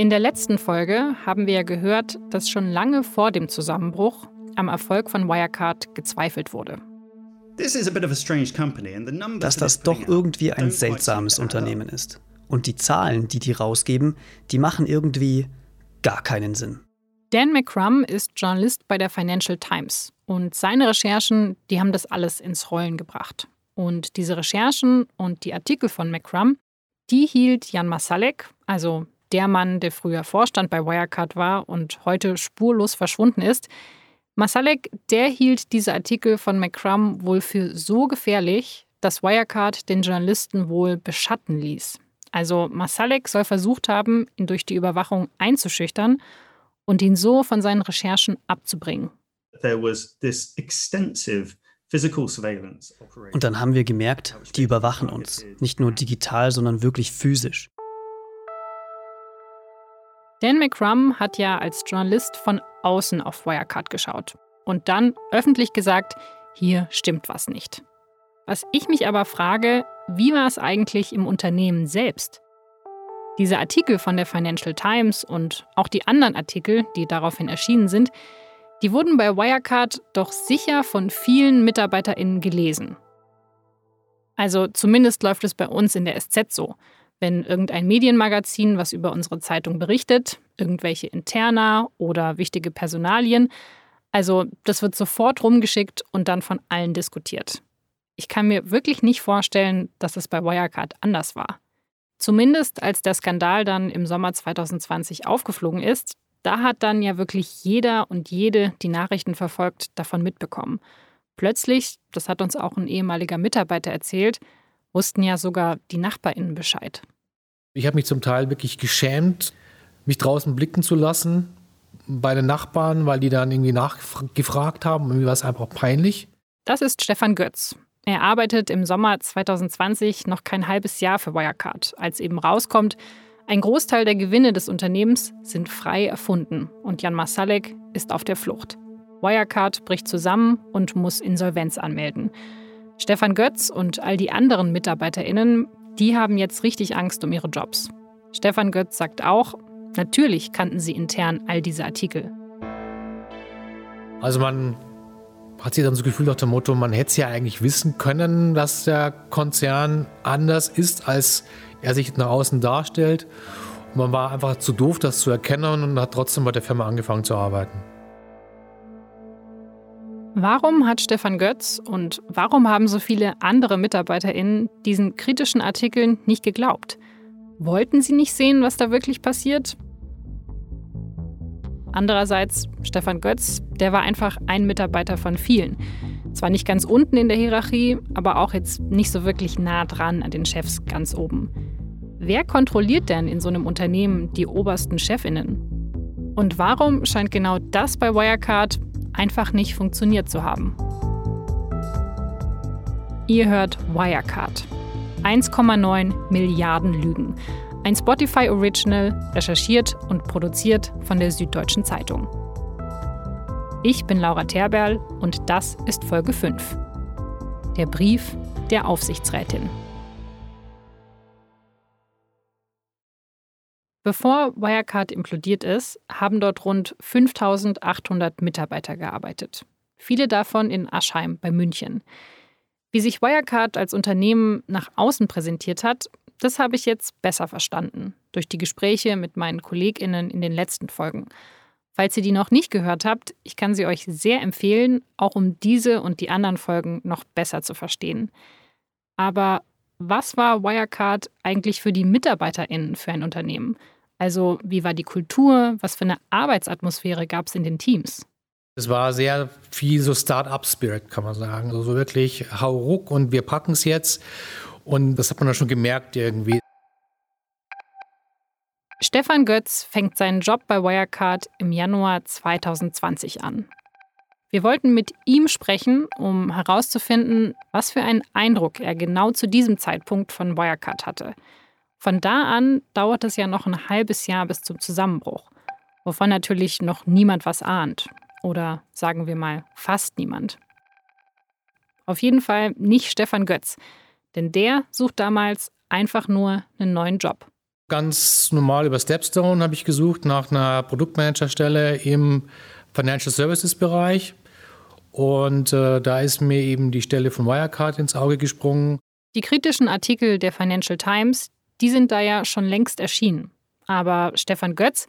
In der letzten Folge haben wir ja gehört, dass schon lange vor dem Zusammenbruch am Erfolg von Wirecard gezweifelt wurde. Dass das doch irgendwie ein seltsames Unternehmen ist. Und die Zahlen, die die rausgeben, die machen irgendwie gar keinen Sinn. Dan McCrum ist Journalist bei der Financial Times und seine Recherchen, die haben das alles ins Rollen gebracht. Und diese Recherchen und die Artikel von McCrum, die hielt Jan Masalek, also der Mann, der früher Vorstand bei Wirecard war und heute spurlos verschwunden ist, Masalek, der hielt diese Artikel von McCrum wohl für so gefährlich, dass Wirecard den Journalisten wohl beschatten ließ. Also Masalek soll versucht haben, ihn durch die Überwachung einzuschüchtern und ihn so von seinen Recherchen abzubringen. Und dann haben wir gemerkt, die überwachen uns, nicht nur digital, sondern wirklich physisch. Dan McCrum hat ja als Journalist von außen auf Wirecard geschaut und dann öffentlich gesagt, hier stimmt was nicht. Was ich mich aber frage, wie war es eigentlich im Unternehmen selbst? Diese Artikel von der Financial Times und auch die anderen Artikel, die daraufhin erschienen sind, die wurden bei Wirecard doch sicher von vielen MitarbeiterInnen gelesen. Also zumindest läuft es bei uns in der SZ so. Wenn irgendein Medienmagazin was über unsere Zeitung berichtet, irgendwelche Interna oder wichtige Personalien, also das wird sofort rumgeschickt und dann von allen diskutiert. Ich kann mir wirklich nicht vorstellen, dass es bei Wirecard anders war. Zumindest als der Skandal dann im Sommer 2020 aufgeflogen ist, da hat dann ja wirklich jeder und jede, die Nachrichten verfolgt, davon mitbekommen. Plötzlich, das hat uns auch ein ehemaliger Mitarbeiter erzählt, wussten ja sogar die Nachbarinnen Bescheid. Ich habe mich zum Teil wirklich geschämt, mich draußen blicken zu lassen bei den Nachbarn, weil die dann irgendwie nachgefragt haben. Irgendwie war es einfach peinlich. Das ist Stefan Götz. Er arbeitet im Sommer 2020 noch kein halbes Jahr für Wirecard, als eben rauskommt, ein Großteil der Gewinne des Unternehmens sind frei erfunden und Jan Masalek ist auf der Flucht. Wirecard bricht zusammen und muss Insolvenz anmelden. Stefan Götz und all die anderen MitarbeiterInnen, die haben jetzt richtig Angst um ihre Jobs. Stefan Götz sagt auch, natürlich kannten sie intern all diese Artikel. Also man hat sich dann so gefühlt nach dem Motto, man hätte es ja eigentlich wissen können, dass der Konzern anders ist, als er sich nach außen darstellt. Und man war einfach zu doof, das zu erkennen und hat trotzdem bei der Firma angefangen zu arbeiten. Warum hat Stefan Götz und warum haben so viele andere MitarbeiterInnen diesen kritischen Artikeln nicht geglaubt? Wollten sie nicht sehen, was da wirklich passiert? Andererseits, Stefan Götz, der war einfach ein Mitarbeiter von vielen. Zwar nicht ganz unten in der Hierarchie, aber auch jetzt nicht so wirklich nah dran an den Chefs ganz oben. Wer kontrolliert denn in so einem Unternehmen die obersten Chefinnen? Und warum scheint genau das bei Wirecard einfach nicht funktioniert zu haben? Ihr hört Wirecard. 1,9 Milliarden Lügen. Ein Spotify Original, recherchiert und produziert von der Süddeutschen Zeitung. Ich bin Laura Terberl und das ist Folge 5. Der Brief der Aufsichtsrätin. Bevor Wirecard implodiert ist, haben dort rund 5800 Mitarbeiter gearbeitet. Viele davon in Aschheim bei München. Wie sich Wirecard als Unternehmen nach außen präsentiert hat, das habe ich jetzt besser verstanden durch die Gespräche mit meinen Kolleginnen in den letzten Folgen. Falls ihr die noch nicht gehört habt, ich kann sie euch sehr empfehlen, auch um diese und die anderen Folgen noch besser zu verstehen. Aber was war Wirecard eigentlich für die MitarbeiterInnen für ein Unternehmen? Also, wie war die Kultur? Was für eine Arbeitsatmosphäre gab es in den Teams? Es war sehr viel so Start-up-Spirit, kann man sagen. Also so wirklich hau ruck und wir packen es jetzt. Und das hat man dann schon gemerkt irgendwie. Stefan Götz fängt seinen Job bei Wirecard im Januar 2020 an. Wir wollten mit ihm sprechen, um herauszufinden, was für einen Eindruck er genau zu diesem Zeitpunkt von Wirecard hatte. Von da an dauert es ja noch ein halbes Jahr bis zum Zusammenbruch, wovon natürlich noch niemand was ahnt. Oder sagen wir mal fast niemand. Auf jeden Fall nicht Stefan Götz, denn der sucht damals einfach nur einen neuen Job. Ganz normal über Stepstone habe ich gesucht nach einer Produktmanagerstelle im Financial Services Bereich. Und äh, da ist mir eben die Stelle von Wirecard ins Auge gesprungen. Die kritischen Artikel der Financial Times, die sind da ja schon längst erschienen. Aber Stefan Götz,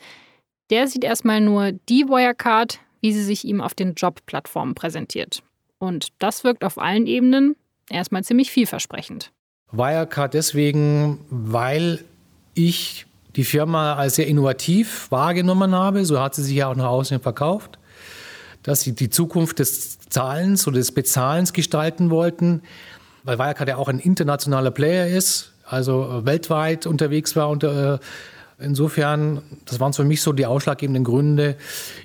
der sieht erstmal nur die Wirecard, wie sie sich ihm auf den Jobplattformen präsentiert. Und das wirkt auf allen Ebenen erstmal ziemlich vielversprechend. Wirecard deswegen, weil ich die Firma als sehr innovativ wahrgenommen habe, so hat sie sich ja auch nach außen verkauft, dass sie die Zukunft des Zahlens oder des Bezahlens gestalten wollten, weil Wirecard ja auch ein internationaler Player ist, also weltweit unterwegs war und äh, insofern, das waren für mich so die ausschlaggebenden Gründe,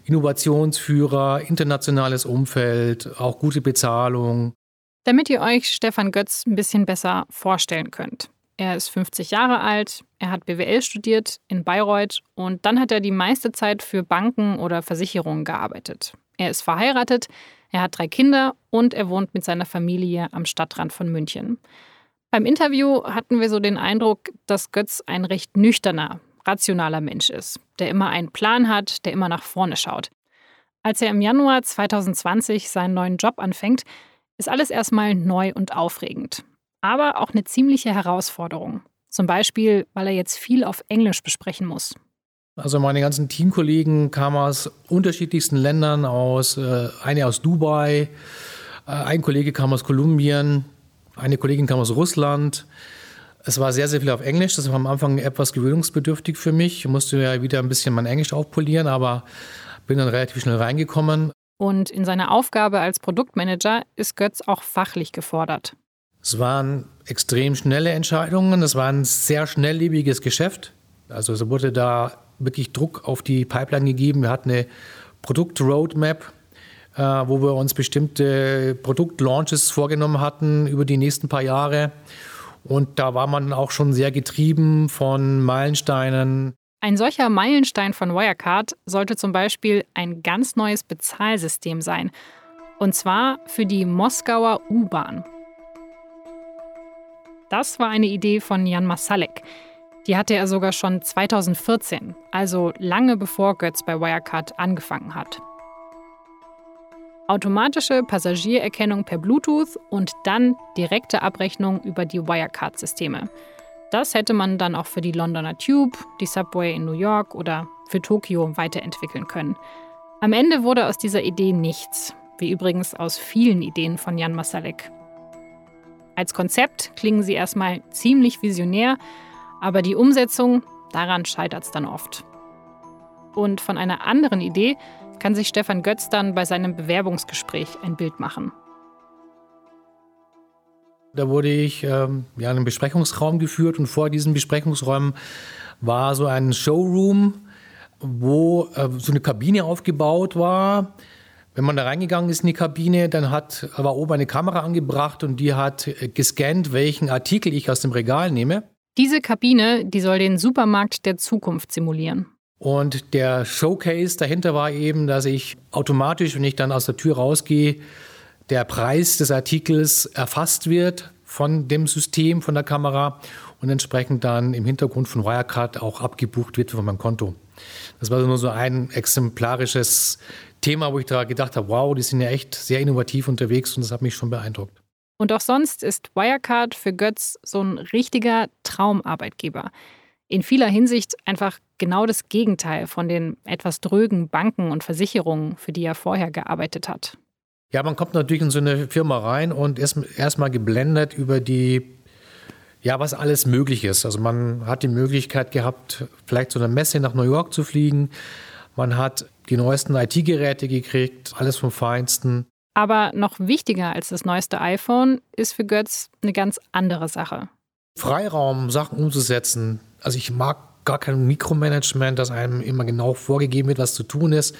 Innovationsführer, internationales Umfeld, auch gute Bezahlung. Damit ihr euch Stefan Götz ein bisschen besser vorstellen könnt. Er ist 50 Jahre alt, er hat BWL studiert in Bayreuth und dann hat er die meiste Zeit für Banken oder Versicherungen gearbeitet. Er ist verheiratet, er hat drei Kinder und er wohnt mit seiner Familie am Stadtrand von München. Beim Interview hatten wir so den Eindruck, dass Götz ein recht nüchterner, rationaler Mensch ist, der immer einen Plan hat, der immer nach vorne schaut. Als er im Januar 2020 seinen neuen Job anfängt, ist alles erstmal neu und aufregend aber auch eine ziemliche Herausforderung. Zum Beispiel, weil er jetzt viel auf Englisch besprechen muss. Also meine ganzen Teamkollegen kamen aus unterschiedlichsten Ländern, aus äh, eine aus Dubai, äh, ein Kollege kam aus Kolumbien, eine Kollegin kam aus Russland. Es war sehr, sehr viel auf Englisch. Das war am Anfang etwas gewöhnungsbedürftig für mich. Ich musste ja wieder ein bisschen mein Englisch aufpolieren, aber bin dann relativ schnell reingekommen. Und in seiner Aufgabe als Produktmanager ist Götz auch fachlich gefordert. Es waren extrem schnelle Entscheidungen, es war ein sehr schnelllebiges Geschäft. Also es wurde da wirklich Druck auf die Pipeline gegeben. Wir hatten eine Produktroadmap, äh, wo wir uns bestimmte Produktlaunches vorgenommen hatten über die nächsten paar Jahre. Und da war man auch schon sehr getrieben von Meilensteinen. Ein solcher Meilenstein von Wirecard sollte zum Beispiel ein ganz neues Bezahlsystem sein. Und zwar für die Moskauer U-Bahn. Das war eine Idee von Jan Masalek. Die hatte er sogar schon 2014, also lange bevor Götz bei Wirecard angefangen hat. Automatische Passagiererkennung per Bluetooth und dann direkte Abrechnung über die Wirecard-Systeme. Das hätte man dann auch für die Londoner Tube, die Subway in New York oder für Tokio weiterentwickeln können. Am Ende wurde aus dieser Idee nichts, wie übrigens aus vielen Ideen von Jan Masalek. Als Konzept klingen sie erstmal ziemlich visionär, aber die Umsetzung, daran scheitert es dann oft. Und von einer anderen Idee kann sich Stefan Götz dann bei seinem Bewerbungsgespräch ein Bild machen. Da wurde ich ähm, ja, in einen Besprechungsraum geführt und vor diesem Besprechungsraum war so ein Showroom, wo äh, so eine Kabine aufgebaut war wenn man da reingegangen ist in die Kabine, dann hat, war oben eine Kamera angebracht und die hat gescannt, welchen Artikel ich aus dem Regal nehme. Diese Kabine, die soll den Supermarkt der Zukunft simulieren. Und der Showcase dahinter war eben, dass ich automatisch, wenn ich dann aus der Tür rausgehe, der Preis des Artikels erfasst wird von dem System, von der Kamera und entsprechend dann im Hintergrund von Wirecard auch abgebucht wird von meinem Konto. Das war nur so ein exemplarisches Thema, wo ich da gedacht habe, wow, die sind ja echt sehr innovativ unterwegs und das hat mich schon beeindruckt. Und auch sonst ist Wirecard für Götz so ein richtiger Traumarbeitgeber. In vieler Hinsicht einfach genau das Gegenteil von den etwas drögen Banken und Versicherungen, für die er vorher gearbeitet hat. Ja, man kommt natürlich in so eine Firma rein und ist erstmal geblendet über die, ja, was alles möglich ist. Also man hat die Möglichkeit gehabt, vielleicht zu einer Messe nach New York zu fliegen. Man hat die neuesten IT-Geräte gekriegt, alles vom Feinsten. Aber noch wichtiger als das neueste iPhone ist für Götz eine ganz andere Sache. Freiraum, Sachen umzusetzen. Also ich mag gar kein Mikromanagement, dass einem immer genau vorgegeben wird, was zu tun ist,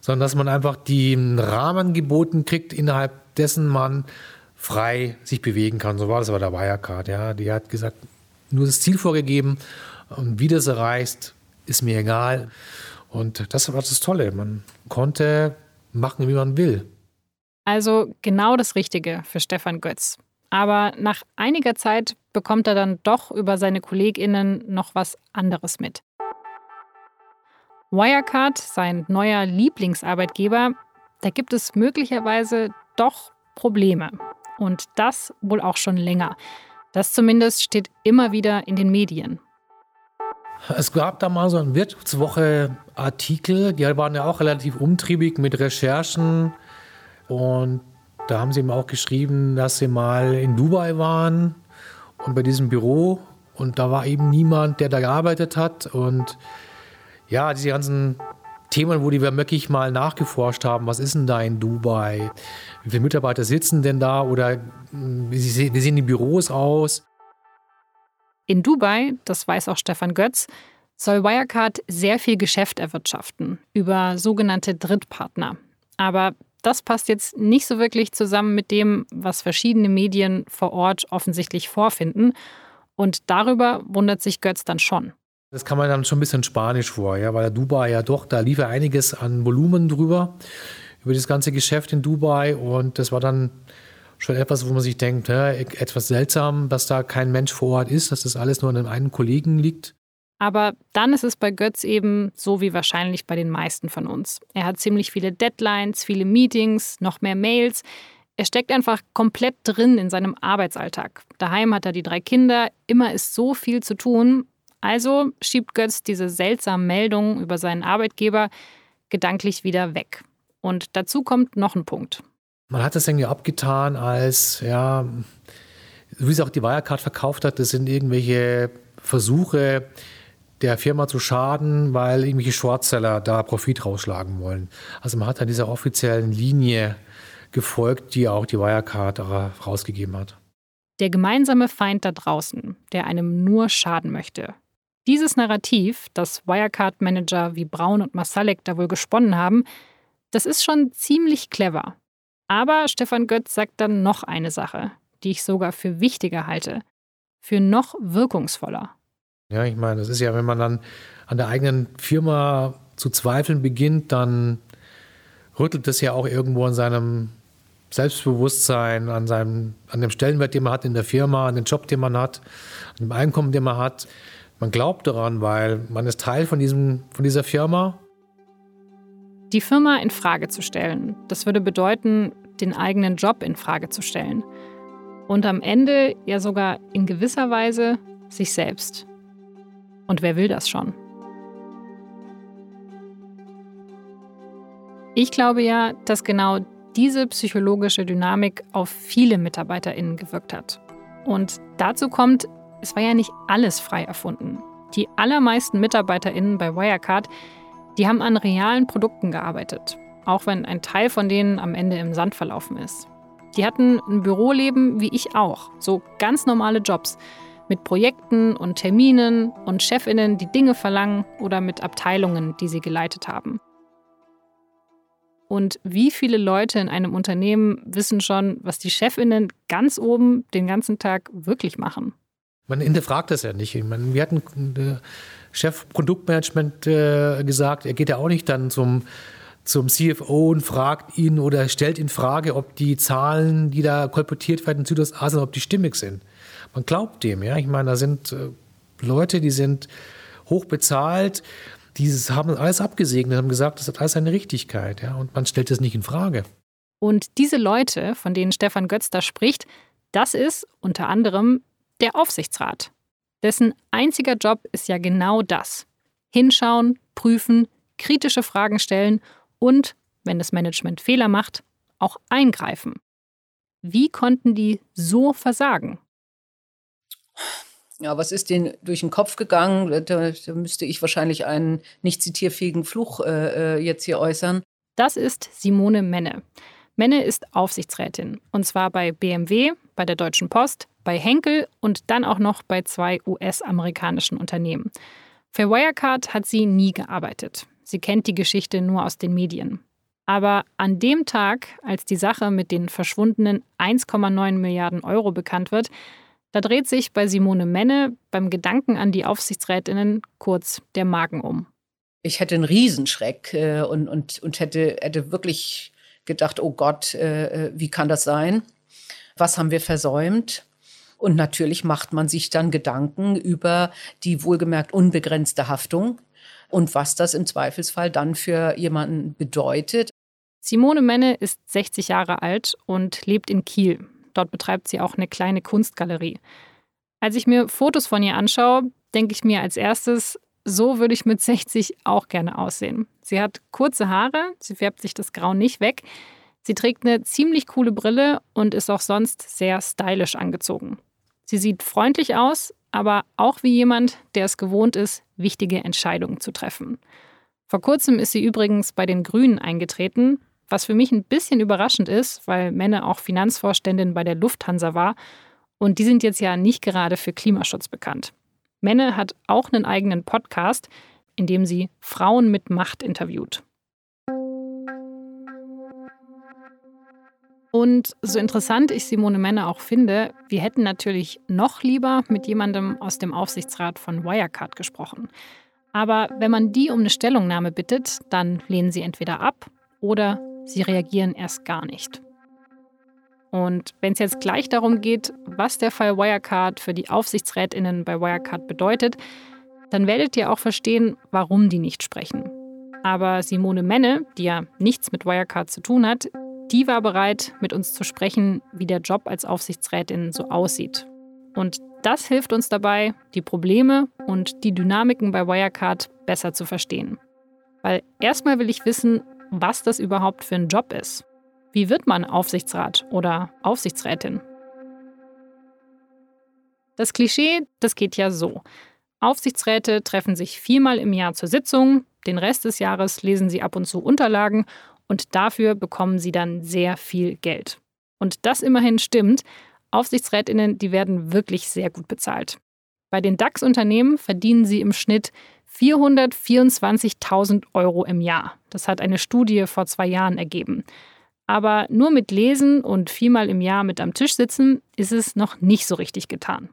sondern dass man einfach den Rahmen geboten kriegt, innerhalb dessen man frei sich bewegen kann. So war das bei der Wirecard. Ja. Die hat gesagt, nur das Ziel vorgegeben und wie das erreicht, ist mir egal. Und das war das Tolle. Man konnte machen, wie man will. Also genau das Richtige für Stefan Götz. Aber nach einiger Zeit bekommt er dann doch über seine KollegInnen noch was anderes mit. Wirecard, sein neuer Lieblingsarbeitgeber, da gibt es möglicherweise doch Probleme. Und das wohl auch schon länger. Das zumindest steht immer wieder in den Medien. Es gab da mal so einen Wirtschaftswoche-Artikel, die waren ja auch relativ umtriebig mit Recherchen. Und da haben sie ihm auch geschrieben, dass sie mal in Dubai waren und bei diesem Büro. Und da war eben niemand, der da gearbeitet hat. Und ja, diese ganzen Themen, wo die wir wirklich mal nachgeforscht haben, was ist denn da in Dubai? Wie viele Mitarbeiter sitzen denn da oder hm, wie sehen die Büros aus? In Dubai, das weiß auch Stefan Götz, soll Wirecard sehr viel Geschäft erwirtschaften über sogenannte Drittpartner. Aber das passt jetzt nicht so wirklich zusammen mit dem, was verschiedene Medien vor Ort offensichtlich vorfinden. Und darüber wundert sich Götz dann schon. Das kann man dann schon ein bisschen spanisch vor, ja, weil Dubai ja doch, da lief ja einiges an Volumen drüber, über das ganze Geschäft in Dubai. Und das war dann schon etwas, wo man sich denkt, ja, etwas seltsam, dass da kein Mensch vor Ort ist, dass das alles nur an einem einen Kollegen liegt. Aber dann ist es bei Götz eben so wie wahrscheinlich bei den meisten von uns. Er hat ziemlich viele Deadlines, viele Meetings, noch mehr Mails. Er steckt einfach komplett drin in seinem Arbeitsalltag. Daheim hat er die drei Kinder, immer ist so viel zu tun. Also schiebt Götz diese seltsamen Meldungen über seinen Arbeitgeber gedanklich wieder weg. Und dazu kommt noch ein Punkt. Man hat das irgendwie abgetan als, ja, wie es auch die Wirecard verkauft hat, das sind irgendwelche Versuche, der Firma zu schaden, weil irgendwelche Shortseller da Profit rausschlagen wollen. Also man hat da dieser offiziellen Linie gefolgt, die auch die Wirecard rausgegeben hat. Der gemeinsame Feind da draußen, der einem nur schaden möchte. Dieses Narrativ, das Wirecard-Manager wie Braun und Masalek da wohl gesponnen haben, das ist schon ziemlich clever. Aber Stefan Götz sagt dann noch eine Sache, die ich sogar für wichtiger halte, für noch wirkungsvoller. Ja, ich meine, das ist ja, wenn man dann an der eigenen Firma zu zweifeln beginnt, dann rüttelt das ja auch irgendwo an seinem Selbstbewusstsein, an, seinem, an dem Stellenwert, den man hat in der Firma, an den Job, den man hat, an dem Einkommen, den man hat. Man glaubt daran, weil man ist Teil von, diesem, von dieser Firma die Firma in Frage zu stellen, das würde bedeuten, den eigenen Job in Frage zu stellen. Und am Ende ja sogar in gewisser Weise sich selbst. Und wer will das schon? Ich glaube ja, dass genau diese psychologische Dynamik auf viele MitarbeiterInnen gewirkt hat. Und dazu kommt, es war ja nicht alles frei erfunden. Die allermeisten MitarbeiterInnen bei Wirecard die haben an realen Produkten gearbeitet, auch wenn ein Teil von denen am Ende im Sand verlaufen ist. Die hatten ein Büroleben wie ich auch, so ganz normale Jobs mit Projekten und Terminen und Chefinnen, die Dinge verlangen oder mit Abteilungen, die sie geleitet haben. Und wie viele Leute in einem Unternehmen wissen schon, was die Chefinnen ganz oben den ganzen Tag wirklich machen? Man hinterfragt das ja nicht. Ich meine, wir hatten äh, Chef Produktmanagement äh, gesagt, er geht ja auch nicht dann zum, zum CFO und fragt ihn oder stellt in Frage, ob die Zahlen, die da kolportiert werden in Südostasien, ob die stimmig sind. Man glaubt dem, ja. Ich meine, da sind äh, Leute, die sind hoch bezahlt, die haben alles abgesegnet, haben gesagt, das hat alles seine Richtigkeit, ja. Und man stellt das nicht in Frage. Und diese Leute, von denen Stefan Götz da spricht, das ist unter anderem der Aufsichtsrat. Dessen einziger Job ist ja genau das. Hinschauen, prüfen, kritische Fragen stellen und, wenn das Management Fehler macht, auch eingreifen. Wie konnten die so versagen? Ja, was ist denen durch den Kopf gegangen? Da, da müsste ich wahrscheinlich einen nicht zitierfähigen Fluch äh, äh jetzt hier äußern. Das ist Simone Menne. Menne ist Aufsichtsrätin und zwar bei BMW, bei der Deutschen Post, bei Henkel und dann auch noch bei zwei US-amerikanischen Unternehmen. Für Wirecard hat sie nie gearbeitet. Sie kennt die Geschichte nur aus den Medien. Aber an dem Tag, als die Sache mit den verschwundenen 1,9 Milliarden Euro bekannt wird, da dreht sich bei Simone Menne beim Gedanken an die Aufsichtsrätinnen kurz der Magen um. Ich hätte einen Riesenschreck äh, und, und, und hätte, hätte wirklich gedacht, oh Gott, äh, äh wie kann das sein? Was haben wir versäumt? Und natürlich macht man sich dann Gedanken über die wohlgemerkt unbegrenzte Haftung und was das im Zweifelsfall dann für jemanden bedeutet. Simone Menne ist 60 Jahre alt und lebt in Kiel. Dort betreibt sie auch eine kleine Kunstgalerie. Als ich mir Fotos von ihr anschaue, denke ich mir als erstes, so würde ich mit 60 auch gerne aussehen. Sie hat kurze Haare, sie färbt sich das Grau nicht weg. Sie trägt eine ziemlich coole Brille und ist auch sonst sehr stylisch angezogen. Sie sieht freundlich aus, aber auch wie jemand, der es gewohnt ist, wichtige Entscheidungen zu treffen. Vor kurzem ist sie übrigens bei den Grünen eingetreten, was für mich ein bisschen überraschend ist, weil Menne auch Finanzvorständin bei der Lufthansa war und die sind jetzt ja nicht gerade für Klimaschutz bekannt. Menne hat auch einen eigenen Podcast, in dem sie Frauen mit Macht interviewt. Und so interessant ich Simone Menne auch finde, wir hätten natürlich noch lieber mit jemandem aus dem Aufsichtsrat von Wirecard gesprochen. Aber wenn man die um eine Stellungnahme bittet, dann lehnen sie entweder ab oder sie reagieren erst gar nicht. Und wenn es jetzt gleich darum geht, was der Fall Wirecard für die Aufsichtsrätinnen bei Wirecard bedeutet, dann werdet ihr auch verstehen, warum die nicht sprechen. Aber Simone Menne, die ja nichts mit Wirecard zu tun hat, die war bereit, mit uns zu sprechen, wie der Job als Aufsichtsrätin so aussieht. Und das hilft uns dabei, die Probleme und die Dynamiken bei Wirecard besser zu verstehen. Weil erstmal will ich wissen, was das überhaupt für ein Job ist. Wie wird man Aufsichtsrat oder Aufsichtsrätin? Das Klischee, das geht ja so. Aufsichtsräte treffen sich viermal im Jahr zur Sitzung, den Rest des Jahres lesen sie ab und zu Unterlagen und dafür bekommen sie dann sehr viel Geld. Und das immerhin stimmt. Aufsichtsrätinnen, die werden wirklich sehr gut bezahlt. Bei den DAX-Unternehmen verdienen sie im Schnitt 424.000 Euro im Jahr. Das hat eine Studie vor zwei Jahren ergeben. Aber nur mit Lesen und viermal im Jahr mit am Tisch sitzen ist es noch nicht so richtig getan.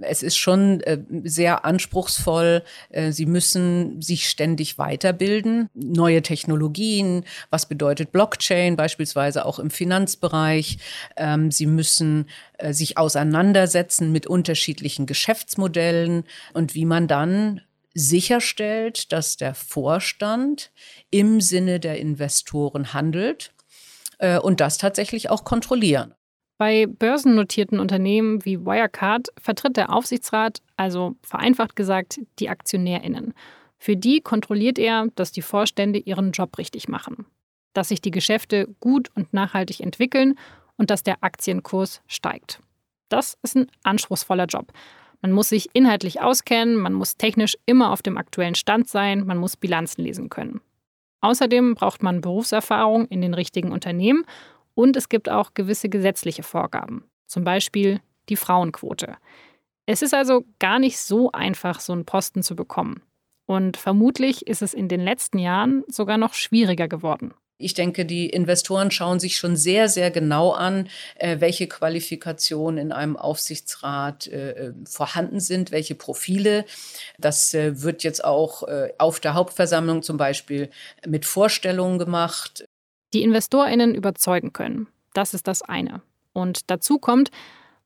Es ist schon äh, sehr anspruchsvoll. Äh, Sie müssen sich ständig weiterbilden. Neue Technologien, was bedeutet Blockchain, beispielsweise auch im Finanzbereich. Ähm, Sie müssen äh, sich auseinandersetzen mit unterschiedlichen Geschäftsmodellen und wie man dann sicherstellt, dass der Vorstand im Sinne der Investoren handelt und das tatsächlich auch kontrollieren. Bei börsennotierten Unternehmen wie Wirecard vertritt der Aufsichtsrat, also vereinfacht gesagt, die Aktionärinnen. Für die kontrolliert er, dass die Vorstände ihren Job richtig machen, dass sich die Geschäfte gut und nachhaltig entwickeln und dass der Aktienkurs steigt. Das ist ein anspruchsvoller Job. Man muss sich inhaltlich auskennen, man muss technisch immer auf dem aktuellen Stand sein, man muss Bilanzen lesen können. Außerdem braucht man Berufserfahrung in den richtigen Unternehmen und es gibt auch gewisse gesetzliche Vorgaben, zum Beispiel die Frauenquote. Es ist also gar nicht so einfach, so einen Posten zu bekommen. Und vermutlich ist es in den letzten Jahren sogar noch schwieriger geworden. Ich denke, die Investoren schauen sich schon sehr, sehr genau an, äh, welche Qualifikationen in einem Aufsichtsrat äh, äh vorhanden sind, welche Profile. Das wird jetzt auch auf der Hauptversammlung zum Beispiel mit Vorstellungen gemacht. Die InvestorInnen überzeugen können. Das ist das eine. Und dazu kommt,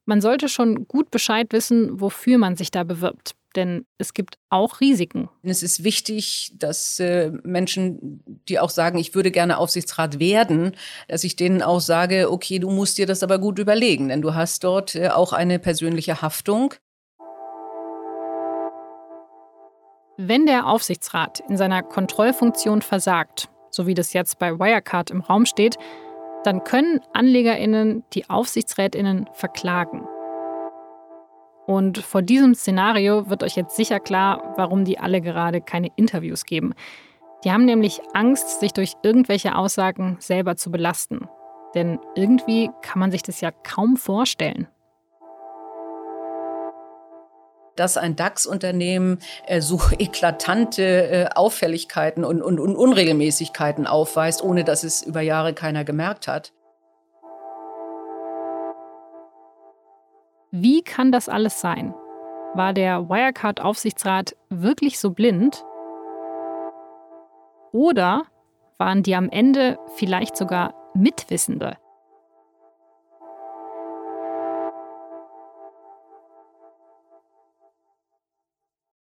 man sollte schon gut Bescheid wissen, wofür man sich da bewirbt. Denn es gibt auch Risiken. Es ist wichtig, dass äh, Menschen, die auch sagen, ich würde gerne Aufsichtsrat werden, dass ich denen auch sage, okay, du musst dir das aber gut überlegen, denn du hast dort äh, auch eine persönliche Haftung. Wenn der Aufsichtsrat in seiner Kontrollfunktion versagt so wie das jetzt bei Wirecard im Raum steht, dann können Anlegerinnen die Aufsichtsrätinnen verklagen. Und vor diesem Szenario wird euch jetzt sicher klar, warum die alle gerade keine Interviews geben. Die haben nämlich Angst, sich durch irgendwelche Aussagen selber zu belasten. Denn irgendwie kann man sich das ja kaum vorstellen dass ein DAX-Unternehmen äh, so eklatante äh, Auffälligkeiten und, und, und Unregelmäßigkeiten aufweist, ohne dass es über Jahre keiner gemerkt hat. Wie kann das alles sein? War der Wirecard-Aufsichtsrat wirklich so blind? Oder waren die am Ende vielleicht sogar Mitwissende?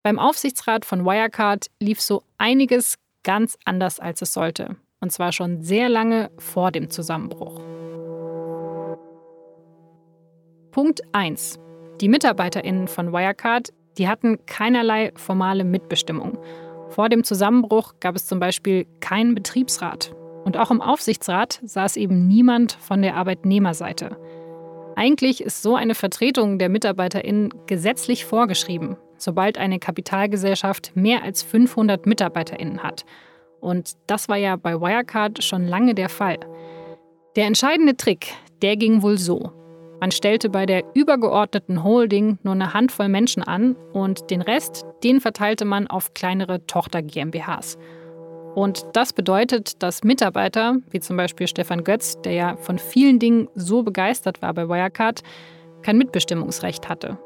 Beim Aufsichtsrat von Wirecard lief so einiges ganz anders, als es sollte. Und zwar schon sehr lange vor dem Zusammenbruch. Punkt 1. Die MitarbeiterInnen von Wirecard, die hatten keinerlei formale Mitbestimmung. Vor dem Zusammenbruch gab es zum Beispiel keinen Betriebsrat. Und auch im Aufsichtsrat saß eben niemand von der Arbeitnehmerseite. Eigentlich ist so eine Vertretung der MitarbeiterInnen gesetzlich vorgeschrieben, sobald eine Kapitalgesellschaft mehr als 500 MitarbeiterInnen hat. Und das war ja bei Wirecard schon lange der Fall. Der entscheidende Trick, der ging wohl so. Man stellte bei der übergeordneten Holding nur eine Handvoll Menschen an und den Rest, den verteilte man auf kleinere Tochter-GmbHs. Und das bedeutet, dass Mitarbeiter, wie zum Beispiel Stefan Götz, der ja von vielen Dingen so begeistert war bei Wirecard, kein Mitbestimmungsrecht hatte.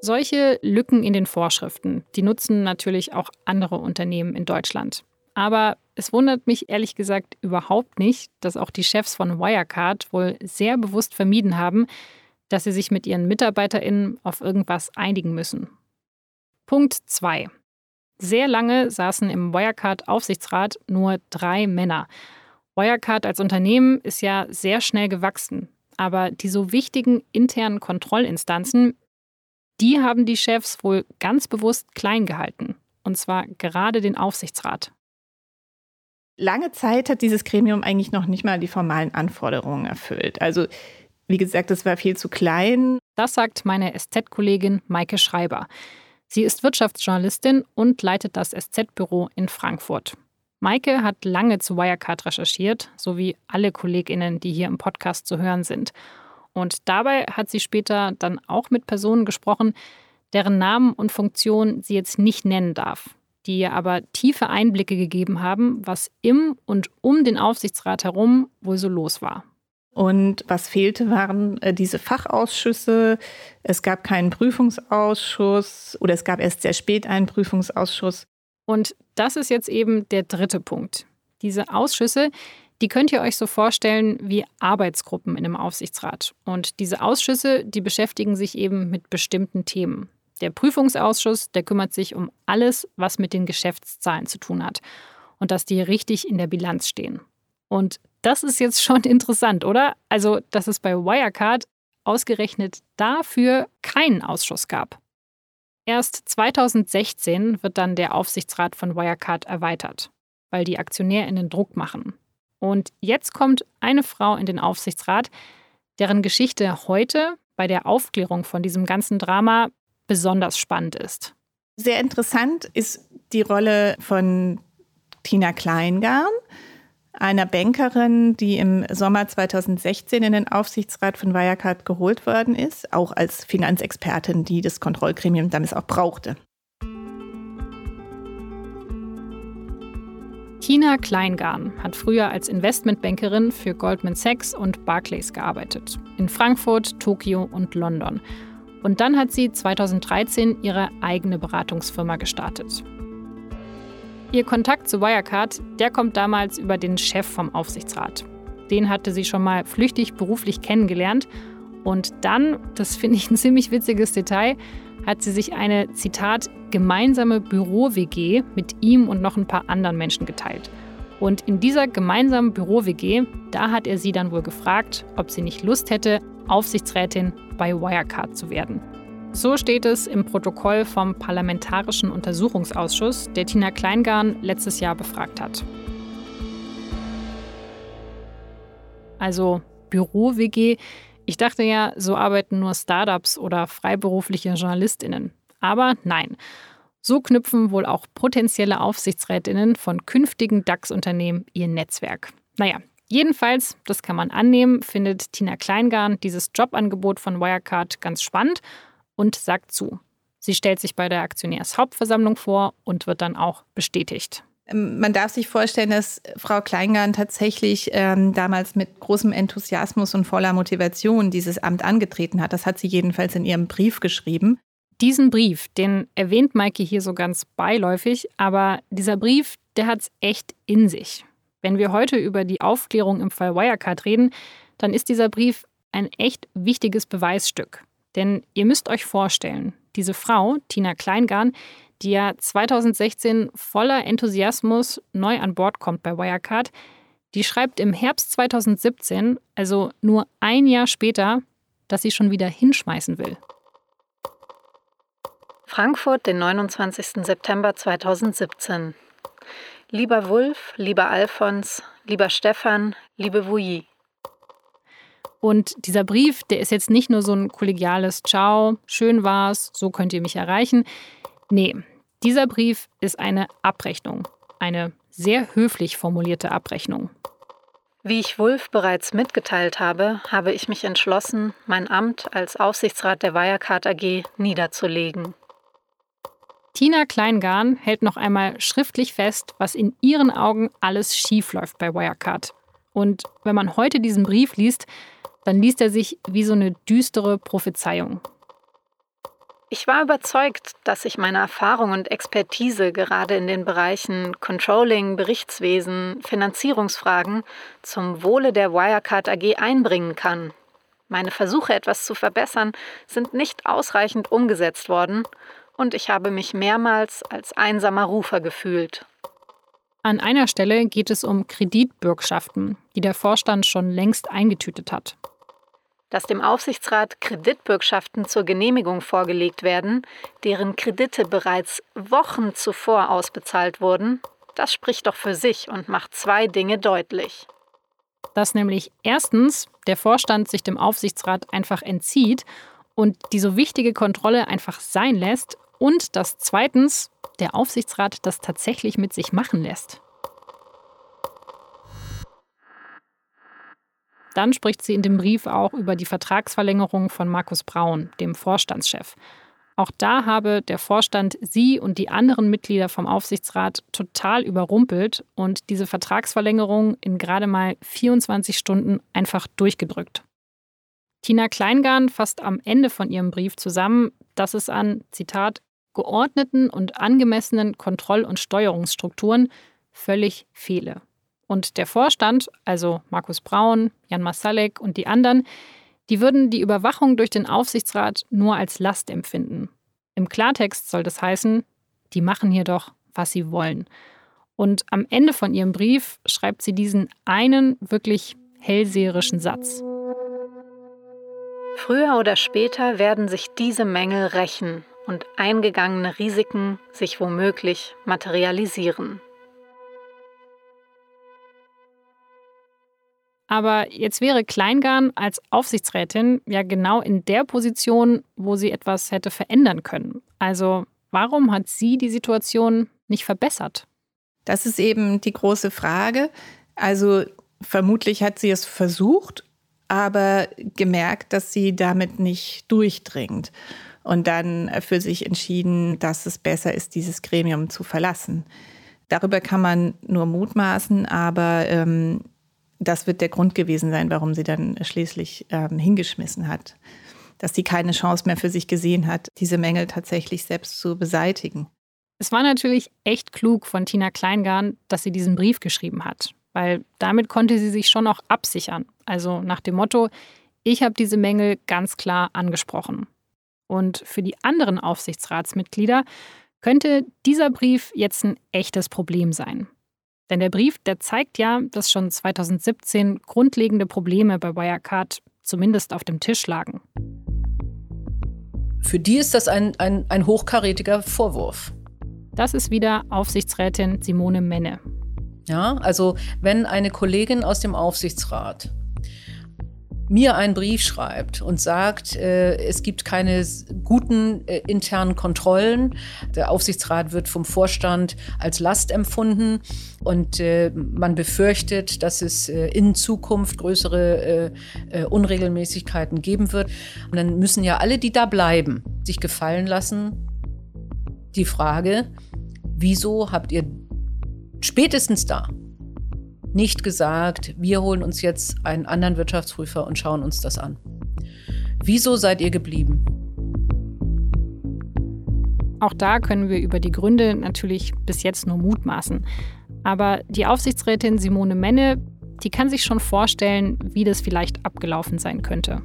Solche Lücken in den Vorschriften, die nutzen natürlich auch andere Unternehmen in Deutschland. Aber es wundert mich ehrlich gesagt überhaupt nicht, dass auch die Chefs von Wirecard wohl sehr bewusst vermieden haben, dass sie sich mit ihren MitarbeiterInnen auf irgendwas einigen müssen. Punkt 2. Sehr lange saßen im Wirecard-Aufsichtsrat nur drei Männer. Wirecard als Unternehmen ist ja sehr schnell gewachsen. Aber die so wichtigen internen Kontrollinstanzen, die haben die Chefs wohl ganz bewusst klein gehalten. Und zwar gerade den Aufsichtsrat. Lange Zeit hat dieses Gremium eigentlich noch nicht mal die formalen Anforderungen erfüllt. Also wie gesagt, es war viel zu klein. Das sagt meine SZ-Kollegin Maike Schreiber. Sie ist Wirtschaftsjournalistin und leitet das SZ-Büro in Frankfurt. Maike hat lange zu Wirecard recherchiert, sowie alle Kolleginnen, die hier im Podcast zu hören sind. Und dabei hat sie später dann auch mit Personen gesprochen, deren Namen und Funktion sie jetzt nicht nennen darf die ihr aber tiefe Einblicke gegeben haben, was im und um den Aufsichtsrat herum wohl so los war. Und was fehlte, waren äh, diese Fachausschüsse. Es gab keinen Prüfungsausschuss oder es gab erst sehr spät einen Prüfungsausschuss. Und das ist jetzt eben der dritte Punkt. Diese Ausschüsse, die könnt ihr euch so vorstellen wie Arbeitsgruppen in einem Aufsichtsrat. Und diese Ausschüsse, die beschäftigen sich eben mit bestimmten Themen. Der Prüfungsausschuss, der kümmert sich um alles, was mit den Geschäftszahlen zu tun hat und dass die richtig in der Bilanz stehen. Und das ist jetzt schon interessant, oder? Also, dass es bei Wirecard ausgerechnet dafür keinen Ausschuss gab. Erst 2016 wird dann der Aufsichtsrat von Wirecard erweitert, weil die AktionärInnen Druck machen. Und jetzt kommt eine Frau in den Aufsichtsrat, deren Geschichte heute bei der Aufklärung von diesem ganzen Drama besonders spannend ist. Sehr interessant ist die Rolle von Tina Kleingarn, einer Bankerin, die im Sommer 2016 in den Aufsichtsrat von Wirecard geholt worden ist, auch als Finanzexpertin, die das Kontrollgremium damals auch brauchte. Tina Kleingarn hat früher als Investmentbankerin für Goldman Sachs und Barclays gearbeitet, in Frankfurt, Tokio und London und dann hat sie 2013 ihre eigene Beratungsfirma gestartet. Ihr Kontakt zu Wirecard, der kommt damals über den Chef vom Aufsichtsrat. Den hatte sie schon mal flüchtig beruflich kennengelernt. Und dann, das finde ich ein ziemlich witziges Detail, hat sie sich eine, Zitat, gemeinsame Büro-WG mit ihm und noch ein paar anderen Menschen geteilt. Und in dieser gemeinsamen Büro-WG, da hat er sie dann wohl gefragt, ob sie nicht Lust hätte, Aufsichtsrätin bei Wirecard zu werden. So steht es im Protokoll vom Parlamentarischen Untersuchungsausschuss, der Tina Kleingarn letztes Jahr befragt hat. Also Büro-WG. Ich dachte ja, so arbeiten nur Startups oder freiberufliche Journalistinnen. Aber nein. So knüpfen wohl auch potenzielle Aufsichtsrätinnen von künftigen DAX-Unternehmen ihr Netzwerk. Naja, Jedenfalls, das kann man annehmen, findet Tina Kleingarn dieses Jobangebot von Wirecard ganz spannend und sagt zu. Sie stellt sich bei der Aktionärshauptversammlung vor und wird dann auch bestätigt. Ähm, man darf sich vorstellen, dass Frau Kleingarn tatsächlich ähm, damals mit großem Enthusiasmus und voller Motivation dieses Amt angetreten hat. Das hat sie jedenfalls in ihrem Brief geschrieben. Diesen Brief, den erwähnt Maike hier so ganz beiläufig, aber dieser Brief, der hat es echt in sich. Wenn wir heute über die Aufklärung im Fall Wirecard reden, dann ist dieser Brief ein echt wichtiges Beweisstück. Denn ihr müsst euch vorstellen, diese Frau, Tina Kleingarn, die ja 2016 voller Enthusiasmus neu an Bord kommt bei Wirecard, die schreibt im Herbst 2017, also nur ein Jahr später, dass sie schon wieder hinschmeißen will. Frankfurt, den 29. September 2017. Lieber Wulf, lieber Alfons, lieber Stefan, liebe Vouilly. Und dieser Brief, der ist jetzt nicht nur so ein kollegiales Ciao, schön war's, so könnt ihr mich erreichen. Nee, dieser Brief ist eine Abrechnung. Eine sehr höflich formulierte Abrechnung. Wie ich Wulf bereits mitgeteilt habe, habe ich mich entschlossen, mein Amt als Aufsichtsrat der Wirecard AG niederzulegen. Tina Kleingarn hält noch einmal schriftlich fest, was in ihren Augen alles schiefläuft bei Wirecard. Und wenn man heute diesen Brief liest, dann liest er sich wie so eine düstere Prophezeiung. Ich war überzeugt, dass ich meine Erfahrung und Expertise gerade in den Bereichen Controlling, Berichtswesen, Finanzierungsfragen zum Wohle der Wirecard AG einbringen kann. Meine Versuche, etwas zu verbessern, sind nicht ausreichend umgesetzt worden und ich habe mich mehrmals als einsamer Rufer gefühlt. An einer Stelle geht es um Kreditbürgschaften, die der Vorstand schon längst eingetütet hat dass dem Aufsichtsrat Kreditbürgschaften zur Genehmigung vorgelegt werden, deren Kredite bereits Wochen zuvor ausbezahlt wurden, das spricht doch für sich und macht zwei Dinge deutlich. Dass nämlich erstens der Vorstand sich dem Aufsichtsrat einfach entzieht und die so wichtige Kontrolle einfach sein lässt und dass zweitens der Aufsichtsrat das tatsächlich mit sich machen lässt. Dann spricht sie in dem Brief auch über die Vertragsverlängerung von Markus Braun, dem Vorstandschef. Auch da habe der Vorstand sie und die anderen Mitglieder vom Aufsichtsrat total überrumpelt und diese Vertragsverlängerung in gerade mal 24 Stunden einfach durchgedrückt. Tina Kleingarn fasst am Ende von ihrem Brief zusammen, dass es an, Zitat, geordneten und angemessenen Kontroll- und Steuerungsstrukturen völlig fehle. Und der Vorstand, also Markus Braun, Jan Masalek und die anderen, die würden die Überwachung durch den Aufsichtsrat nur als Last empfinden. Im Klartext soll das heißen, die machen hier doch, was sie wollen. Und am Ende von ihrem Brief schreibt sie diesen einen wirklich hellseherischen Satz. Früher oder später werden sich diese Mängel rächen und eingegangene Risiken sich womöglich materialisieren. Aber jetzt wäre Kleingarn als Aufsichtsrätin ja genau in der Position, wo sie etwas hätte verändern können. Also warum hat sie die Situation nicht verbessert? Das ist eben die große Frage. Also vermutlich hat sie es versucht, aber gemerkt, dass sie damit nicht durchdringt. Und dann für sich entschieden, dass es besser ist, dieses Gremium zu verlassen. Darüber kann man nur mutmaßen, aber ähm, das wird der Grund gewesen sein, warum sie dann schließlich ähm, hingeschmissen hat. Dass sie keine Chance mehr für sich gesehen hat, diese Mängel tatsächlich selbst zu beseitigen. Es war natürlich echt klug von Tina Kleingarn, dass sie diesen Brief geschrieben hat, weil damit konnte sie sich schon auch absichern. Also nach dem Motto, ich habe diese Mängel ganz klar angesprochen. Und für die anderen Aufsichtsratsmitglieder könnte dieser Brief jetzt ein echtes Problem sein. Denn der Brief, der zeigt ja, dass schon 2017 grundlegende Probleme bei Wirecard zumindest auf dem Tisch lagen. Für die ist das ein, ein, ein hochkarätiger Vorwurf. Das ist wieder Aufsichtsrätin Simone Menne. Ja, also wenn eine Kollegin aus dem Aufsichtsrat mir einen Brief schreibt und sagt, äh, es gibt keine guten äh, internen Kontrollen, der Aufsichtsrat wird vom Vorstand als Last empfunden und äh, man befürchtet, dass es äh, in Zukunft größere äh, äh, Unregelmäßigkeiten geben wird. Und dann müssen ja alle, die da bleiben, sich gefallen lassen, die Frage, wieso habt ihr spätestens da nicht gesagt, wir holen uns jetzt einen anderen Wirtschaftsprüfer und schauen uns das an. Wieso seid ihr geblieben? Auch da können wir über die Gründe natürlich bis jetzt nur mutmaßen. Aber die Aufsichtsrätin Simone Menne, die kann sich schon vorstellen, wie das vielleicht abgelaufen sein könnte.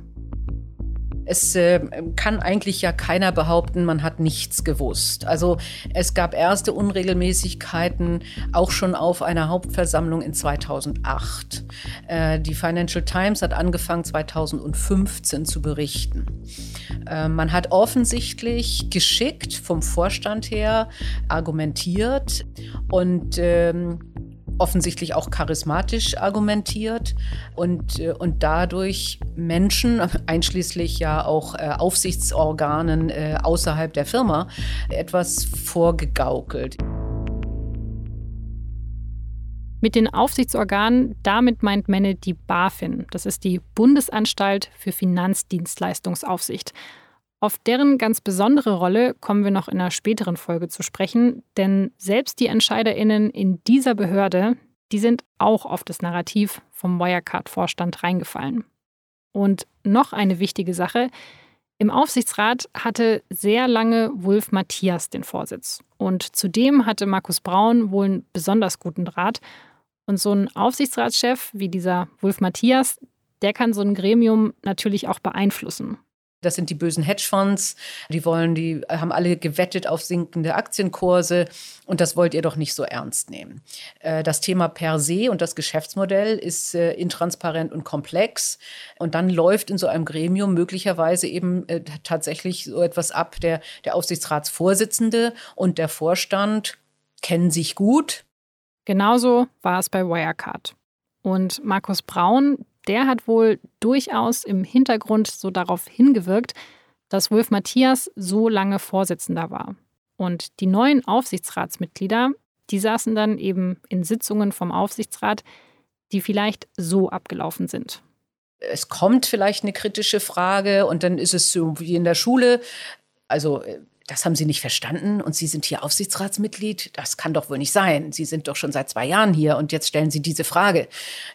Es äh, kann eigentlich ja keiner behaupten, man hat nichts gewusst. Also es gab erste Unregelmäßigkeiten auch schon auf einer Hauptversammlung in 2008. Äh, die Financial Times hat angefangen 2015 zu berichten. Äh, man hat offensichtlich geschickt vom Vorstand her argumentiert und ähm, offensichtlich auch charismatisch argumentiert und, äh, und dadurch Menschen, einschließlich ja auch äh, Aufsichtsorganen äh, außerhalb der Firma, etwas vorgegaukelt. Mit den Aufsichtsorganen, damit meint Menne die BaFin. Das ist die Bundesanstalt für Finanzdienstleistungsaufsicht. Auf deren ganz besondere Rolle kommen wir noch in einer späteren Folge zu sprechen, denn selbst die Entscheiderinnen in dieser Behörde, die sind auch auf das Narrativ vom Wirecard-Vorstand reingefallen. Und noch eine wichtige Sache, im Aufsichtsrat hatte sehr lange Wulf Matthias den Vorsitz. Und zudem hatte Markus Braun wohl einen besonders guten Draht. Und so ein Aufsichtsratschef wie dieser Wulf Matthias, der kann so ein Gremium natürlich auch beeinflussen. Das sind die bösen Hedgefonds. Die wollen, die haben alle gewettet auf sinkende Aktienkurse. Und das wollt ihr doch nicht so ernst nehmen. Äh, das Thema per se und das Geschäftsmodell ist äh, intransparent und komplex. Und dann läuft in so einem Gremium möglicherweise eben äh, tatsächlich so etwas ab. Der, der Aufsichtsratsvorsitzende und der Vorstand kennen sich gut. Genauso war es bei Wirecard. Und Markus Braun, der hat wohl durchaus im Hintergrund so darauf hingewirkt, dass Wolf Matthias so lange Vorsitzender war. Und die neuen Aufsichtsratsmitglieder, die saßen dann eben in Sitzungen vom Aufsichtsrat, die vielleicht so abgelaufen sind es kommt vielleicht eine kritische Frage und dann ist es so wie in der Schule. Also äh, das haben Sie nicht verstanden und Sie sind hier Aufsichtsratsmitglied. Das kann doch wohl nicht sein. Sie sind doch schon seit zwei Jahren hier und jetzt stellen Sie diese Frage.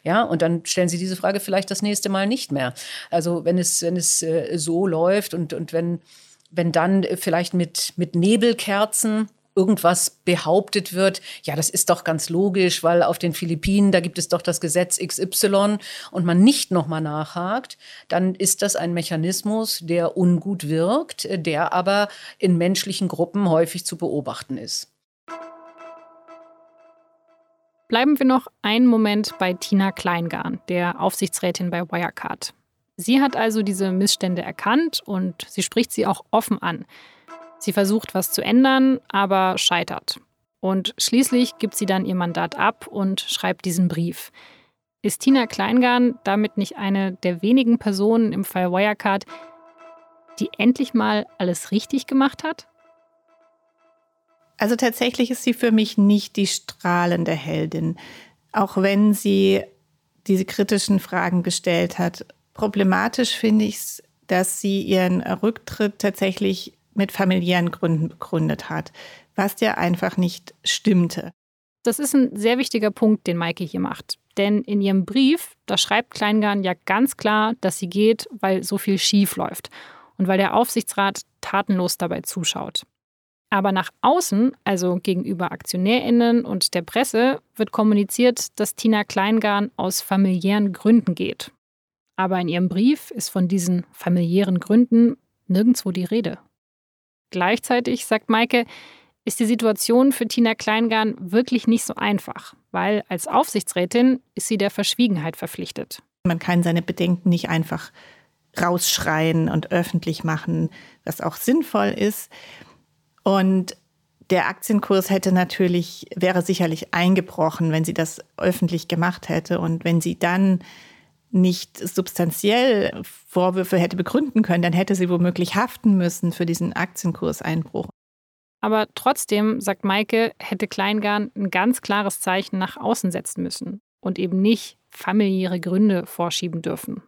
Ja, und dann stellen Sie diese Frage vielleicht das nächste Mal nicht mehr. Also wenn es, wenn es äh, so läuft und, und wenn, wenn dann vielleicht mit, mit Nebelkerzen irgendwas behauptet wird, ja, das ist doch ganz logisch, weil auf den Philippinen, da gibt es doch das Gesetz XY und man nicht nochmal nachhakt, dann ist das ein Mechanismus, der ungut wirkt, der aber in menschlichen Gruppen häufig zu beobachten ist. Bleiben wir noch einen Moment bei Tina Kleingarn, der Aufsichtsrätin bei Wirecard. Sie hat also diese Missstände erkannt und sie spricht sie auch offen an. Sie versucht, was zu ändern, aber scheitert. Und schließlich gibt sie dann ihr Mandat ab und schreibt diesen Brief. Ist Tina Kleingarn damit nicht eine der wenigen Personen im Fall Wirecard, die endlich mal alles richtig gemacht hat? Also tatsächlich ist sie für mich nicht die strahlende Heldin, auch wenn sie diese kritischen Fragen gestellt hat. Problematisch finde ich es, dass sie ihren Rücktritt tatsächlich mit familiären Gründen begründet hat, was ja einfach nicht stimmte. Das ist ein sehr wichtiger Punkt, den Maike hier macht. Denn in ihrem Brief, da schreibt Kleingarn ja ganz klar, dass sie geht, weil so viel schief läuft und weil der Aufsichtsrat tatenlos dabei zuschaut. Aber nach außen, also gegenüber AktionärInnen und der Presse, wird kommuniziert, dass Tina Kleingarn aus familiären Gründen geht. Aber in ihrem Brief ist von diesen familiären Gründen nirgendwo die Rede. Gleichzeitig, sagt Maike, ist die Situation für Tina Kleingarn wirklich nicht so einfach, weil als Aufsichtsrätin ist sie der Verschwiegenheit verpflichtet. Man kann seine Bedenken nicht einfach rausschreien und öffentlich machen, was auch sinnvoll ist. Und der Aktienkurs hätte natürlich, wäre sicherlich eingebrochen, wenn sie das öffentlich gemacht hätte. Und wenn sie dann nicht substanziell Vorwürfe hätte begründen können, dann hätte sie womöglich haften müssen für diesen Aktienkurseinbruch. Aber trotzdem, sagt Maike, hätte Kleingarn ein ganz klares Zeichen nach außen setzen müssen und eben nicht familiäre Gründe vorschieben dürfen.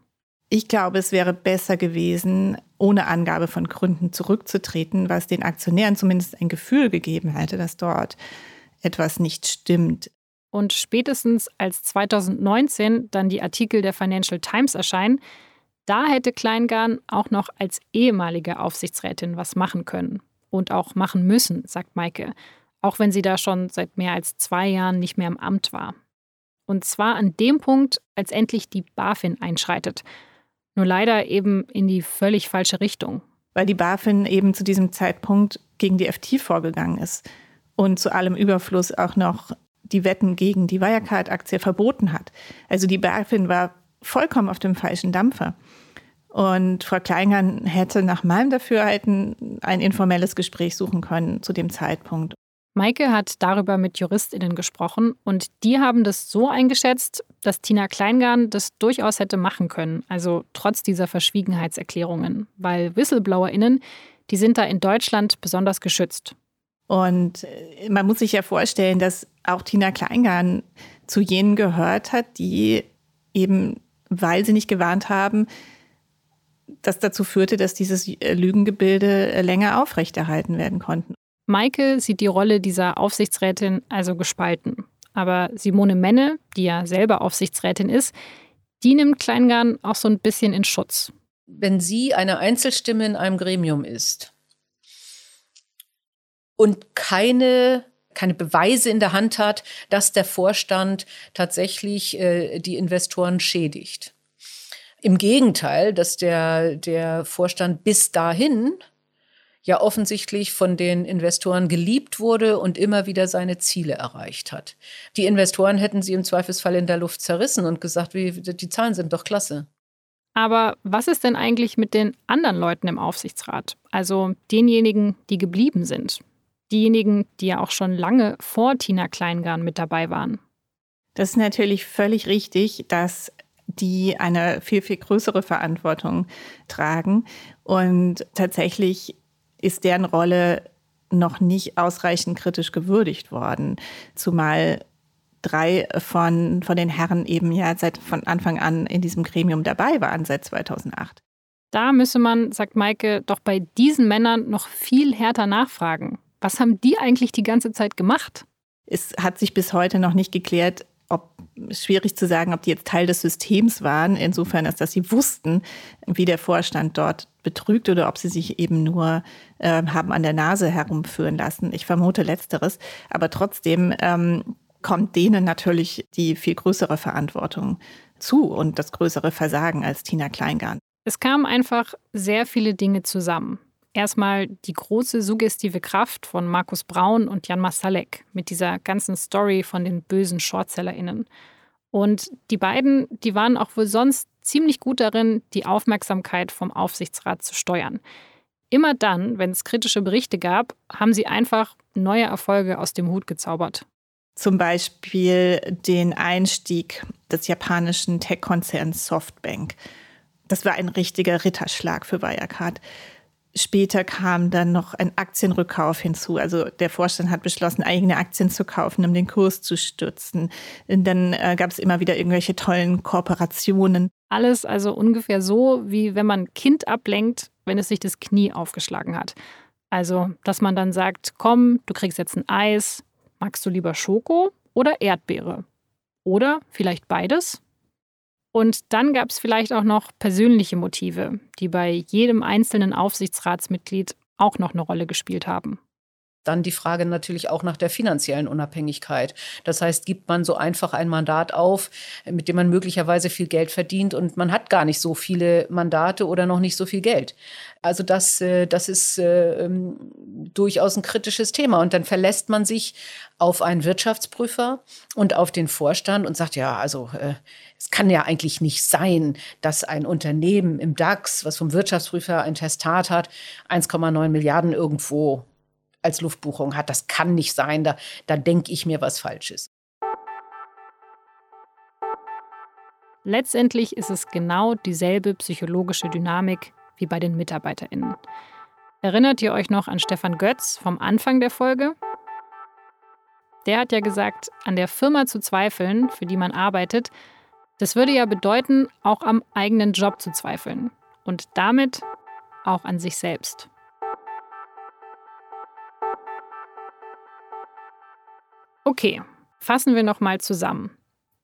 Ich glaube, es wäre besser gewesen, ohne Angabe von Gründen zurückzutreten, was den Aktionären zumindest ein Gefühl gegeben hätte, dass dort etwas nicht stimmt. Und spätestens als 2019 dann die Artikel der Financial Times erscheinen, da hätte Kleingarn auch noch als ehemalige Aufsichtsrätin was machen können und auch machen müssen, sagt Maike, auch wenn sie da schon seit mehr als zwei Jahren nicht mehr im Amt war. Und zwar an dem Punkt, als endlich die BaFin einschreitet. Nur leider eben in die völlig falsche Richtung. Weil die BaFin eben zu diesem Zeitpunkt gegen die FT vorgegangen ist und zu allem Überfluss auch noch die Wetten gegen die Wirecard-Aktie verboten hat. Also die BaFin war vollkommen auf dem falschen Dampfer. Und Frau Kleingern hätte nach meinem Dafürhalten ein informelles Gespräch suchen können zu dem Zeitpunkt. Maike hat darüber mit JuristInnen gesprochen und die haben das so eingeschätzt, dass Tina Kleingarn das durchaus hätte machen können, also trotz dieser Verschwiegenheitserklärungen, weil WhistleblowerInnen, die sind da in Deutschland besonders geschützt. Und äh, man muss sich ja vorstellen, dass auch Tina Kleingarn zu jenen gehört hat, die eben, weil sie nicht gewarnt haben, das dazu führte, dass dieses äh, Lügengebilde äh, länger aufrechterhalten werden konnten. Maike sieht die Rolle dieser Aufsichtsrätin also gespalten. Aber Simone Menne, die ja selber Aufsichtsrätin ist, die nimmt Kleingarn auch so ein bisschen in Schutz. Wenn sie eine Einzelstimme in einem Gremium ist und keine keine Beweise in der Hand hat, dass der Vorstand tatsächlich äh, die Investoren schädigt. Im Gegenteil, dass der, der Vorstand bis dahin ja offensichtlich von den Investoren geliebt wurde und immer wieder seine Ziele erreicht hat. Die Investoren hätten sie im Zweifelsfall in der Luft zerrissen und gesagt, wie, die Zahlen sind doch klasse. Aber was ist denn eigentlich mit den anderen Leuten im Aufsichtsrat? Also denjenigen, die geblieben sind? Diejenigen, die ja auch schon lange vor Tina Kleingarn mit dabei waren. Das ist natürlich völlig richtig, dass die eine viel, viel größere Verantwortung tragen. Und tatsächlich ist deren Rolle noch nicht ausreichend kritisch gewürdigt worden, zumal drei von, von den Herren eben ja seit von Anfang an in diesem Gremium dabei waren, seit 2008. Da müsse man, sagt Maike, doch bei diesen Männern noch viel härter nachfragen. Was haben die eigentlich die ganze Zeit gemacht? Es hat sich bis heute noch nicht geklärt, ob schwierig zu sagen, ob die jetzt Teil des Systems waren, insofern als dass sie wussten, wie der Vorstand dort betrügt oder ob sie sich eben nur äh, haben an der Nase herumführen lassen. Ich vermute letzteres, aber trotzdem ähm, kommt denen natürlich die viel größere Verantwortung zu und das größere Versagen als Tina Kleingarn. Es kamen einfach sehr viele Dinge zusammen. Erstmal die große suggestive Kraft von Markus Braun und Jan Masalek mit dieser ganzen Story von den bösen ShortsellerInnen. Und die beiden, die waren auch wohl sonst ziemlich gut darin, die Aufmerksamkeit vom Aufsichtsrat zu steuern. Immer dann, wenn es kritische Berichte gab, haben sie einfach neue Erfolge aus dem Hut gezaubert. Zum Beispiel den Einstieg des japanischen Tech-Konzerns Softbank. Das war ein richtiger Ritterschlag für Wirecard. Später kam dann noch ein Aktienrückkauf hinzu. Also der Vorstand hat beschlossen, eigene Aktien zu kaufen, um den Kurs zu stützen. Und dann äh, gab es immer wieder irgendwelche tollen Kooperationen. Alles also ungefähr so, wie wenn man ein Kind ablenkt, wenn es sich das Knie aufgeschlagen hat. Also, dass man dann sagt, komm, du kriegst jetzt ein Eis, magst du lieber Schoko oder Erdbeere? Oder vielleicht beides? Und dann gab es vielleicht auch noch persönliche Motive, die bei jedem einzelnen Aufsichtsratsmitglied auch noch eine Rolle gespielt haben. Dann die Frage natürlich auch nach der finanziellen Unabhängigkeit. Das heißt, gibt man so einfach ein Mandat auf, mit dem man möglicherweise viel Geld verdient und man hat gar nicht so viele Mandate oder noch nicht so viel Geld. Also das, äh, das ist äh, ähm, durchaus ein kritisches Thema. Und dann verlässt man sich auf einen Wirtschaftsprüfer und auf den Vorstand und sagt, ja, also äh, es kann ja eigentlich nicht sein, dass ein Unternehmen im DAX, was vom Wirtschaftsprüfer ein Testat hat, 1,9 Milliarden irgendwo als Luftbuchung hat. Das kann nicht sein, da, da denke ich mir was Falsches. Letztendlich ist es genau dieselbe psychologische Dynamik wie bei den MitarbeiterInnen. Erinnert ihr euch noch an Stefan Götz vom Anfang der Folge? Der hat ja gesagt, an der Firma zu zweifeln, für die man arbeitet, das würde ja bedeuten, auch am eigenen Job zu zweifeln und damit auch an sich selbst. Okay, fassen wir noch mal zusammen.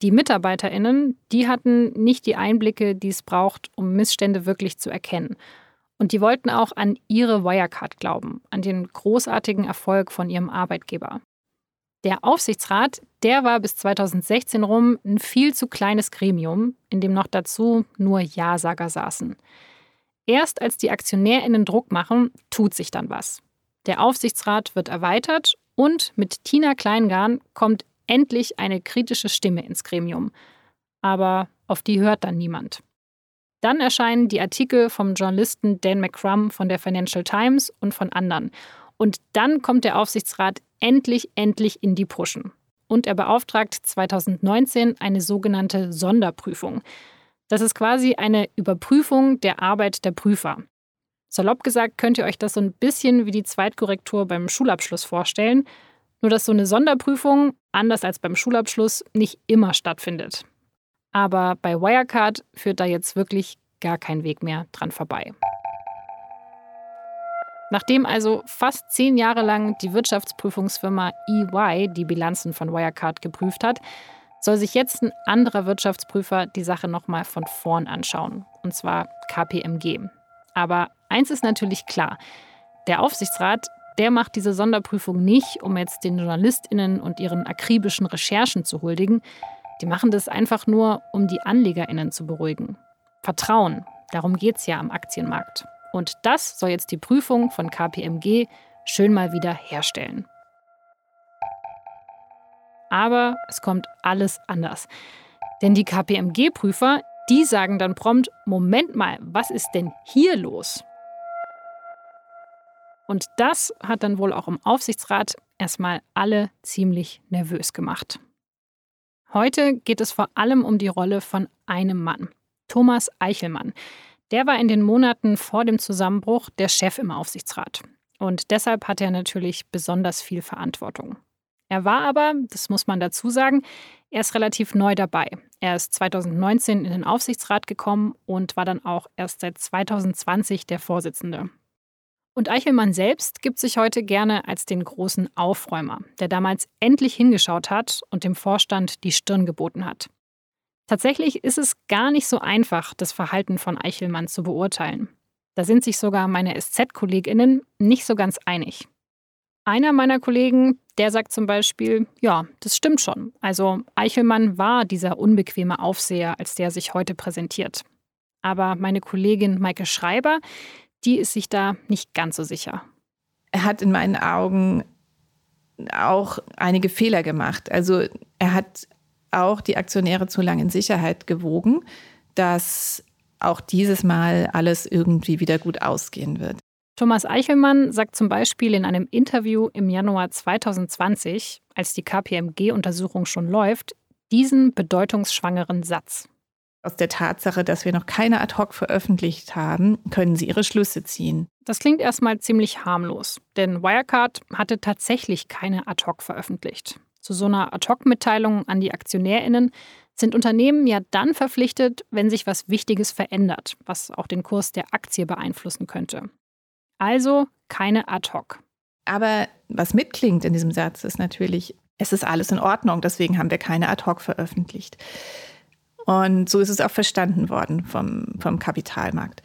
Die Mitarbeiterinnen, die hatten nicht die Einblicke, die es braucht, um Missstände wirklich zu erkennen. Und die wollten auch an ihre Wirecard glauben, an den großartigen Erfolg von ihrem Arbeitgeber. Der Aufsichtsrat, der war bis 2016 rum ein viel zu kleines Gremium, in dem noch dazu nur Ja-Sager saßen. Erst als die AktionärInnen Druck machen, tut sich dann was. Der Aufsichtsrat wird erweitert und mit Tina Kleingarn kommt endlich eine kritische Stimme ins Gremium. Aber auf die hört dann niemand. Dann erscheinen die Artikel vom Journalisten Dan McCrum von der Financial Times und von anderen. Und dann kommt der Aufsichtsrat endlich, endlich in die Puschen. Und er beauftragt 2019 eine sogenannte Sonderprüfung. Das ist quasi eine Überprüfung der Arbeit der Prüfer. Salopp gesagt könnt ihr euch das so ein bisschen wie die Zweitkorrektur beim Schulabschluss vorstellen, nur dass so eine Sonderprüfung, anders als beim Schulabschluss, nicht immer stattfindet. Aber bei Wirecard führt da jetzt wirklich gar kein Weg mehr dran vorbei. Nachdem also fast zehn Jahre lang die Wirtschaftsprüfungsfirma EY die Bilanzen von Wirecard geprüft hat, soll sich jetzt ein anderer Wirtschaftsprüfer die Sache nochmal von vorn anschauen, und zwar KPMG. Aber eins ist natürlich klar, der Aufsichtsrat, der macht diese Sonderprüfung nicht, um jetzt den Journalistinnen und ihren akribischen Recherchen zu huldigen. Die machen das einfach nur, um die Anlegerinnen zu beruhigen. Vertrauen, darum geht es ja am Aktienmarkt. Und das soll jetzt die Prüfung von KPMG schön mal wieder herstellen. Aber es kommt alles anders. Denn die KPMG-Prüfer, die sagen dann prompt, Moment mal, was ist denn hier los? Und das hat dann wohl auch im Aufsichtsrat erstmal alle ziemlich nervös gemacht. Heute geht es vor allem um die Rolle von einem Mann, Thomas Eichelmann. Der war in den Monaten vor dem Zusammenbruch der Chef im Aufsichtsrat. Und deshalb hat er natürlich besonders viel Verantwortung. Er war aber, das muss man dazu sagen, erst relativ neu dabei. Er ist 2019 in den Aufsichtsrat gekommen und war dann auch erst seit 2020 der Vorsitzende. Und Eichelmann selbst gibt sich heute gerne als den großen Aufräumer, der damals endlich hingeschaut hat und dem Vorstand die Stirn geboten hat. Tatsächlich ist es gar nicht so einfach, das Verhalten von Eichelmann zu beurteilen. Da sind sich sogar meine SZ-Kolleginnen nicht so ganz einig. Einer meiner Kollegen, der sagt zum Beispiel, ja, das stimmt schon. Also Eichelmann war dieser unbequeme Aufseher, als der sich heute präsentiert. Aber meine Kollegin Maike Schreiber, die ist sich da nicht ganz so sicher. Er hat in meinen Augen auch einige Fehler gemacht. Also er hat auch die Aktionäre zu lange in Sicherheit gewogen, dass auch dieses Mal alles irgendwie wieder gut ausgehen wird. Thomas Eichelmann sagt zum Beispiel in einem Interview im Januar 2020, als die KPMG-Untersuchung schon läuft, diesen bedeutungsschwangeren Satz. Aus der Tatsache, dass wir noch keine ad hoc veröffentlicht haben, können Sie Ihre Schlüsse ziehen. Das klingt erstmal ziemlich harmlos, denn Wirecard hatte tatsächlich keine ad hoc veröffentlicht. Zu so einer Ad-Hoc-Mitteilung an die AktionärInnen sind Unternehmen ja dann verpflichtet, wenn sich was Wichtiges verändert, was auch den Kurs der Aktie beeinflussen könnte. Also keine Ad-Hoc. Aber was mitklingt in diesem Satz ist natürlich, es ist alles in Ordnung, deswegen haben wir keine Ad-Hoc veröffentlicht. Und so ist es auch verstanden worden vom, vom Kapitalmarkt.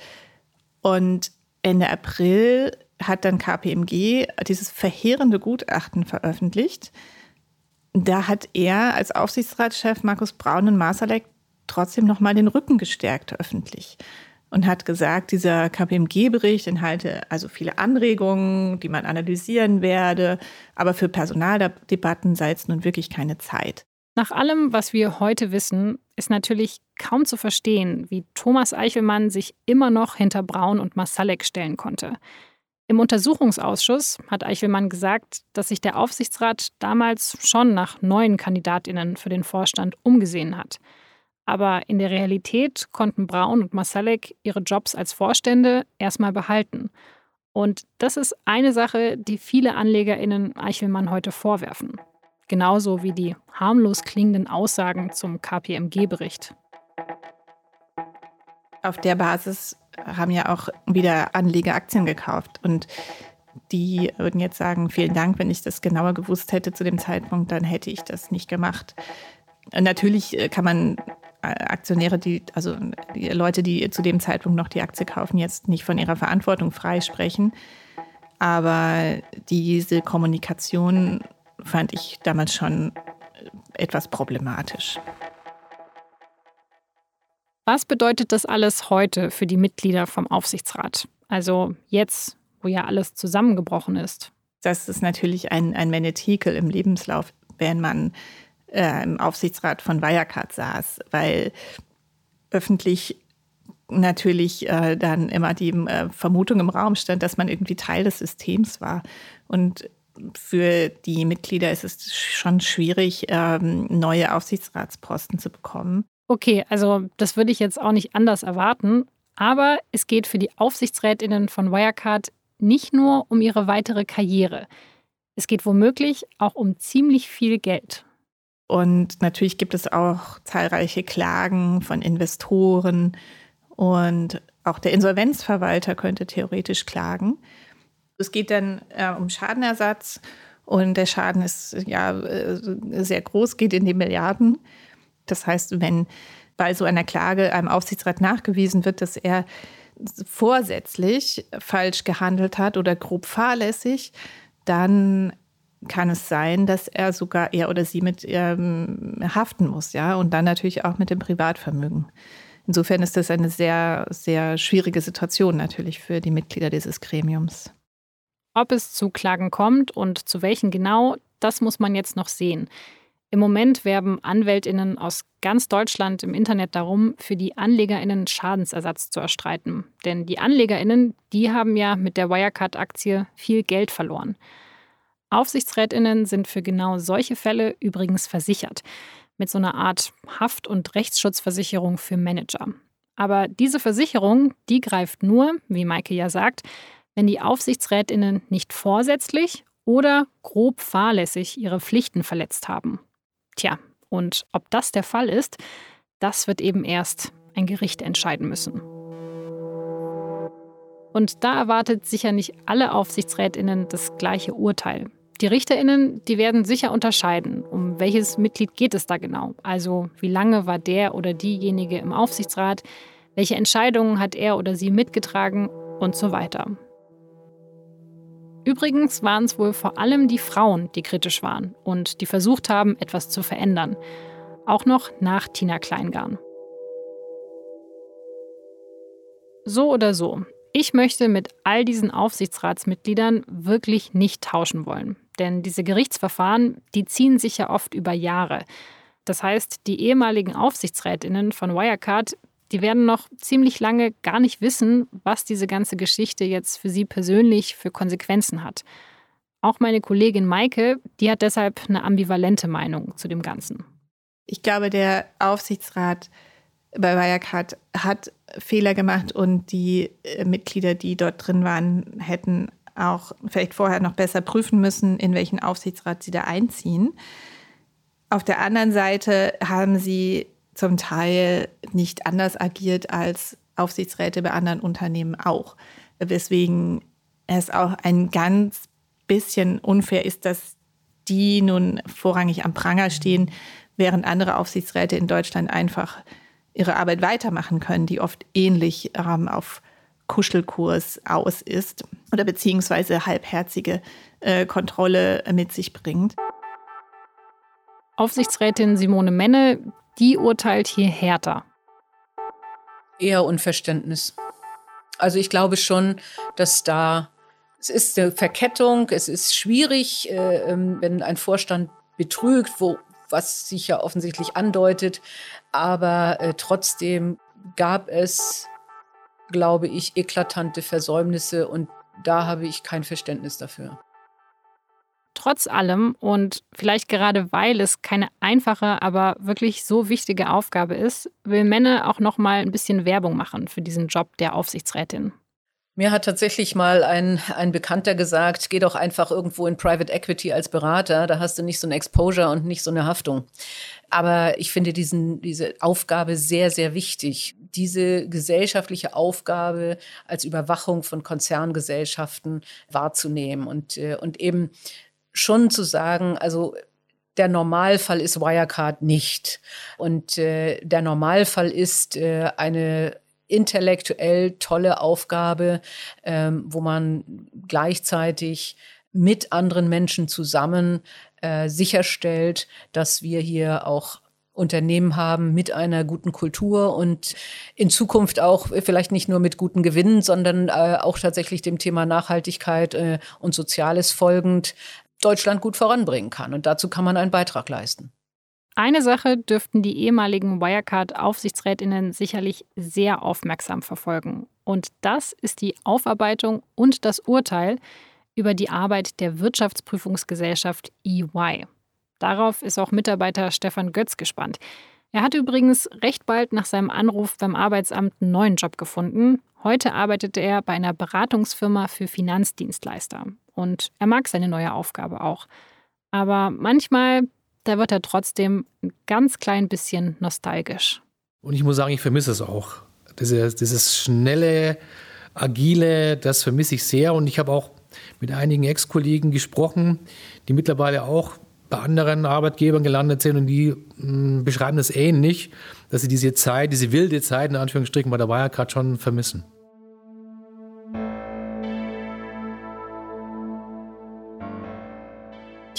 Und Ende April hat dann KPMG dieses verheerende Gutachten veröffentlicht, da hat er als Aufsichtsratschef Markus Braun und Masalek trotzdem nochmal den Rücken gestärkt öffentlich und hat gesagt, dieser KPMG-Bericht enthalte also viele Anregungen, die man analysieren werde, aber für Personaldebatten sei es nun wirklich keine Zeit. Nach allem, was wir heute wissen, ist natürlich kaum zu verstehen, wie Thomas Eichelmann sich immer noch hinter Braun und Masalek stellen konnte. Im Untersuchungsausschuss hat Eichelmann gesagt, dass sich der Aufsichtsrat damals schon nach neuen Kandidatinnen für den Vorstand umgesehen hat. Aber in der Realität konnten Braun und Masalek ihre Jobs als Vorstände erstmal behalten. Und das ist eine Sache, die viele AnlegerInnen Eichelmann heute vorwerfen. Genauso wie die harmlos klingenden Aussagen zum KPMG-Bericht. Auf der Basis haben ja auch wieder Anleger Aktien gekauft. Und die würden jetzt sagen, vielen Dank, wenn ich das genauer gewusst hätte zu dem Zeitpunkt, dann hätte ich das nicht gemacht. Natürlich äh, kann man äh, Aktionäre, die, also die Leute, die zu dem Zeitpunkt noch die Aktie kaufen, jetzt nicht von ihrer Verantwortung freisprechen. Aber diese Kommunikation fand ich damals schon etwas problematisch. Was bedeutet das alles heute für die Mitglieder vom Aufsichtsrat? Also jetzt, wo ja alles zusammengebrochen ist. Das ist natürlich ein, ein Menetekel im Lebenslauf, wenn man äh, im Aufsichtsrat von Wirecard saß, weil öffentlich natürlich äh, dann immer die äh, Vermutung im Raum stand, dass man irgendwie Teil des Systems war. Und für die Mitglieder ist es schon schwierig, ähm, neue Aufsichtsratsposten zu bekommen. Okay, also das würde ich jetzt auch nicht anders erwarten. Aber es geht für die Aufsichtsrätinnen von Wirecard nicht nur um ihre weitere Karriere. Es geht womöglich auch um ziemlich viel Geld. Und natürlich gibt es auch zahlreiche Klagen von Investoren und auch der Insolvenzverwalter könnte theoretisch klagen. Es geht dann äh, um Schadenersatz und der Schaden ist ja äh, sehr groß, geht in die Milliarden. Das heißt, wenn bei so einer Klage einem Aufsichtsrat nachgewiesen wird, dass er vorsätzlich falsch gehandelt hat oder grob fahrlässig, dann kann es sein, dass er sogar er oder sie mit ähm, haften muss, ja, und dann natürlich auch mit dem Privatvermögen. Insofern ist das eine sehr, sehr schwierige Situation natürlich für die Mitglieder dieses Gremiums. Ob es zu Klagen kommt und zu welchen genau, das muss man jetzt noch sehen. Im Moment werben Anwältinnen aus ganz Deutschland im Internet darum, für die Anlegerinnen Schadensersatz zu erstreiten. Denn die Anlegerinnen, die haben ja mit der Wirecard-Aktie viel Geld verloren. Aufsichtsrätinnen sind für genau solche Fälle übrigens versichert, mit so einer Art Haft- und Rechtsschutzversicherung für Manager. Aber diese Versicherung, die greift nur, wie Maike ja sagt, wenn die Aufsichtsrätinnen nicht vorsätzlich oder grob fahrlässig ihre Pflichten verletzt haben. Tja, und ob das der Fall ist, das wird eben erst ein Gericht entscheiden müssen. Und da erwartet sicher nicht alle Aufsichtsrätinnen das gleiche Urteil. Die Richterinnen, die werden sicher unterscheiden, um welches Mitglied geht es da genau. Also wie lange war der oder diejenige im Aufsichtsrat, welche Entscheidungen hat er oder sie mitgetragen und so weiter. Übrigens waren es wohl vor allem die Frauen, die kritisch waren und die versucht haben, etwas zu verändern. Auch noch nach Tina Kleingarn. So oder so, ich möchte mit all diesen Aufsichtsratsmitgliedern wirklich nicht tauschen wollen. Denn diese Gerichtsverfahren, die ziehen sich ja oft über Jahre. Das heißt, die ehemaligen Aufsichtsrätinnen von Wirecard, die werden noch ziemlich lange gar nicht wissen, was diese ganze Geschichte jetzt für sie persönlich für Konsequenzen hat. Auch meine Kollegin Maike, die hat deshalb eine ambivalente Meinung zu dem Ganzen. Ich glaube, der Aufsichtsrat bei Wirecard hat Fehler gemacht und die äh, Mitglieder, die dort drin waren, hätten auch vielleicht vorher noch besser prüfen müssen, in welchen Aufsichtsrat sie da einziehen. Auf der anderen Seite haben sie zum Teil nicht anders agiert als Aufsichtsräte bei anderen Unternehmen auch. Weswegen es auch ein ganz bisschen unfair ist, dass die nun vorrangig am Pranger stehen, während andere Aufsichtsräte in Deutschland einfach ihre Arbeit weitermachen können, die oft ähnlich ähm, auf Kuschelkurs aus ist oder beziehungsweise halbherzige äh, Kontrolle mit sich bringt. Aufsichtsrätin Simone Menne, die urteilt hier härter. Eher Unverständnis. Also ich glaube schon, dass da, es ist eine Verkettung, es ist schwierig, äh, ähm, wenn ein Vorstand betrügt, wo, was sich ja offensichtlich andeutet, aber äh, trotzdem gab es, glaube ich, eklatante Versäumnisse und da habe ich kein Verständnis dafür. Trotz allem und vielleicht gerade weil es keine einfache, aber wirklich so wichtige Aufgabe ist, will Menne auch noch mal ein bisschen Werbung machen für diesen Job der Aufsichtsrätin. Mir hat tatsächlich mal ein, ein Bekannter gesagt, geh doch einfach irgendwo in Private Equity als Berater, da hast du nicht so ein Exposure und nicht so eine Haftung. Aber ich finde diesen, diese Aufgabe sehr, sehr wichtig. Diese gesellschaftliche Aufgabe als Überwachung von Konzerngesellschaften wahrzunehmen und, äh, und eben schon zu sagen, also der Normalfall ist Wirecard nicht. Und äh, der Normalfall ist äh, eine intellektuell tolle Aufgabe, ähm, wo man gleichzeitig mit anderen Menschen zusammen äh, sicherstellt, dass wir hier auch Unternehmen haben mit einer guten Kultur und in Zukunft auch vielleicht nicht nur mit guten Gewinnen, sondern äh, auch tatsächlich dem Thema Nachhaltigkeit äh, und Soziales folgend Deutschland gut voranbringen kann. Und dazu kann man einen Beitrag leisten. Eine Sache dürften die ehemaligen Wirecard-Aufsichtsrätinnen sicherlich sehr aufmerksam verfolgen. Und das ist die Aufarbeitung und das Urteil über die Arbeit der Wirtschaftsprüfungsgesellschaft EY. Darauf ist auch Mitarbeiter Stefan Götz gespannt. Er hat übrigens recht bald nach seinem Anruf beim Arbeitsamt einen neuen Job gefunden. Heute arbeitet er bei einer Beratungsfirma für Finanzdienstleister. Und er mag seine neue Aufgabe auch. Aber manchmal, da wird er trotzdem ein ganz klein bisschen nostalgisch. Und ich muss sagen, ich vermisse es auch. Dieses, dieses schnelle, agile, das vermisse ich sehr. Und ich habe auch mit einigen Ex-Kollegen gesprochen, die mittlerweile auch bei anderen Arbeitgebern gelandet sind und die mh, hm, beschreiben das ähnlich, dass sie diese Zeit, diese wilde Zeit in Anführungsstrichen bei der Wirecard schon vermissen.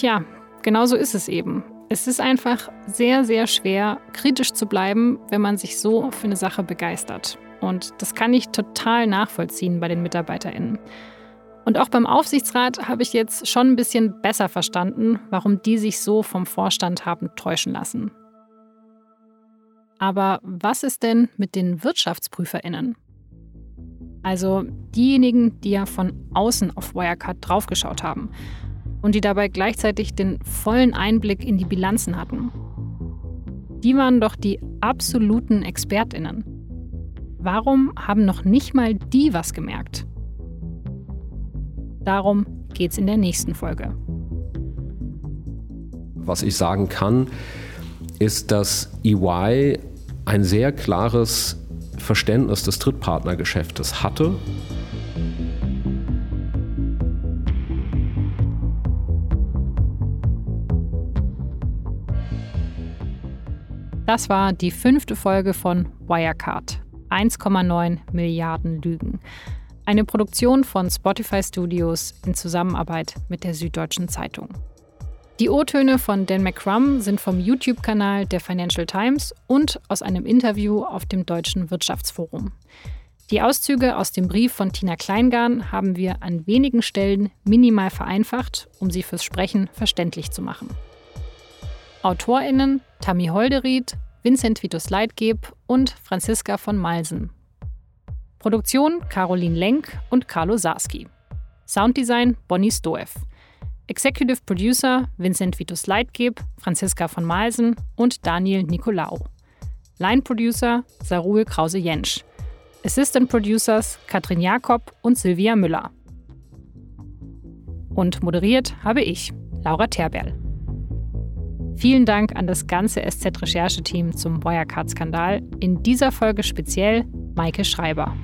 Tja, genau so ist es eben. Es ist einfach sehr, sehr schwer, kritisch zu bleiben, wenn man sich so für eine Sache begeistert. Und das kann ich total nachvollziehen bei den MitarbeiterInnen. Und auch beim Aufsichtsrat habe ich jetzt schon ein bisschen besser verstanden, warum die sich so vom Vorstand haben täuschen lassen. Aber was ist denn mit den Wirtschaftsprüferinnen? Also diejenigen, die ja von außen auf Wirecard draufgeschaut haben und die dabei gleichzeitig den vollen Einblick in die Bilanzen hatten. Die waren doch die absoluten Expertinnen. Warum haben noch nicht mal die was gemerkt? Darum geht es in der nächsten Folge. Was ich sagen kann, ist, dass EY ein sehr klares Verständnis des Drittpartnergeschäftes hatte. Das war die fünfte Folge von Wirecard. 1,9 Milliarden Lügen. Eine Produktion von Spotify Studios in Zusammenarbeit mit der Süddeutschen Zeitung. Die O-Töne von Dan McCrum sind vom YouTube-Kanal der Financial Times und aus einem Interview auf dem Deutschen Wirtschaftsforum. Die Auszüge aus dem Brief von Tina Kleingarn haben wir an wenigen Stellen minimal vereinfacht, um sie fürs Sprechen verständlich zu machen. AutorInnen Tammy Holderried, Vincent Vitus Leitgeb und Franziska von Malsen. Produktion Caroline Lenk und Carlo Sarski. Sounddesign Bonnie Stoev. Executive Producer Vincent Vitus Leitgeb, Franziska von Malsen und Daniel Nicolau. Line Producer Sarul Krause-Jensch. Assistant Producers Katrin Jakob und Silvia Müller. Und moderiert habe ich, Laura Terberl. Vielen Dank an das ganze SZ-Rechercheteam zum Wirecard-Skandal. In dieser Folge speziell Maike Schreiber.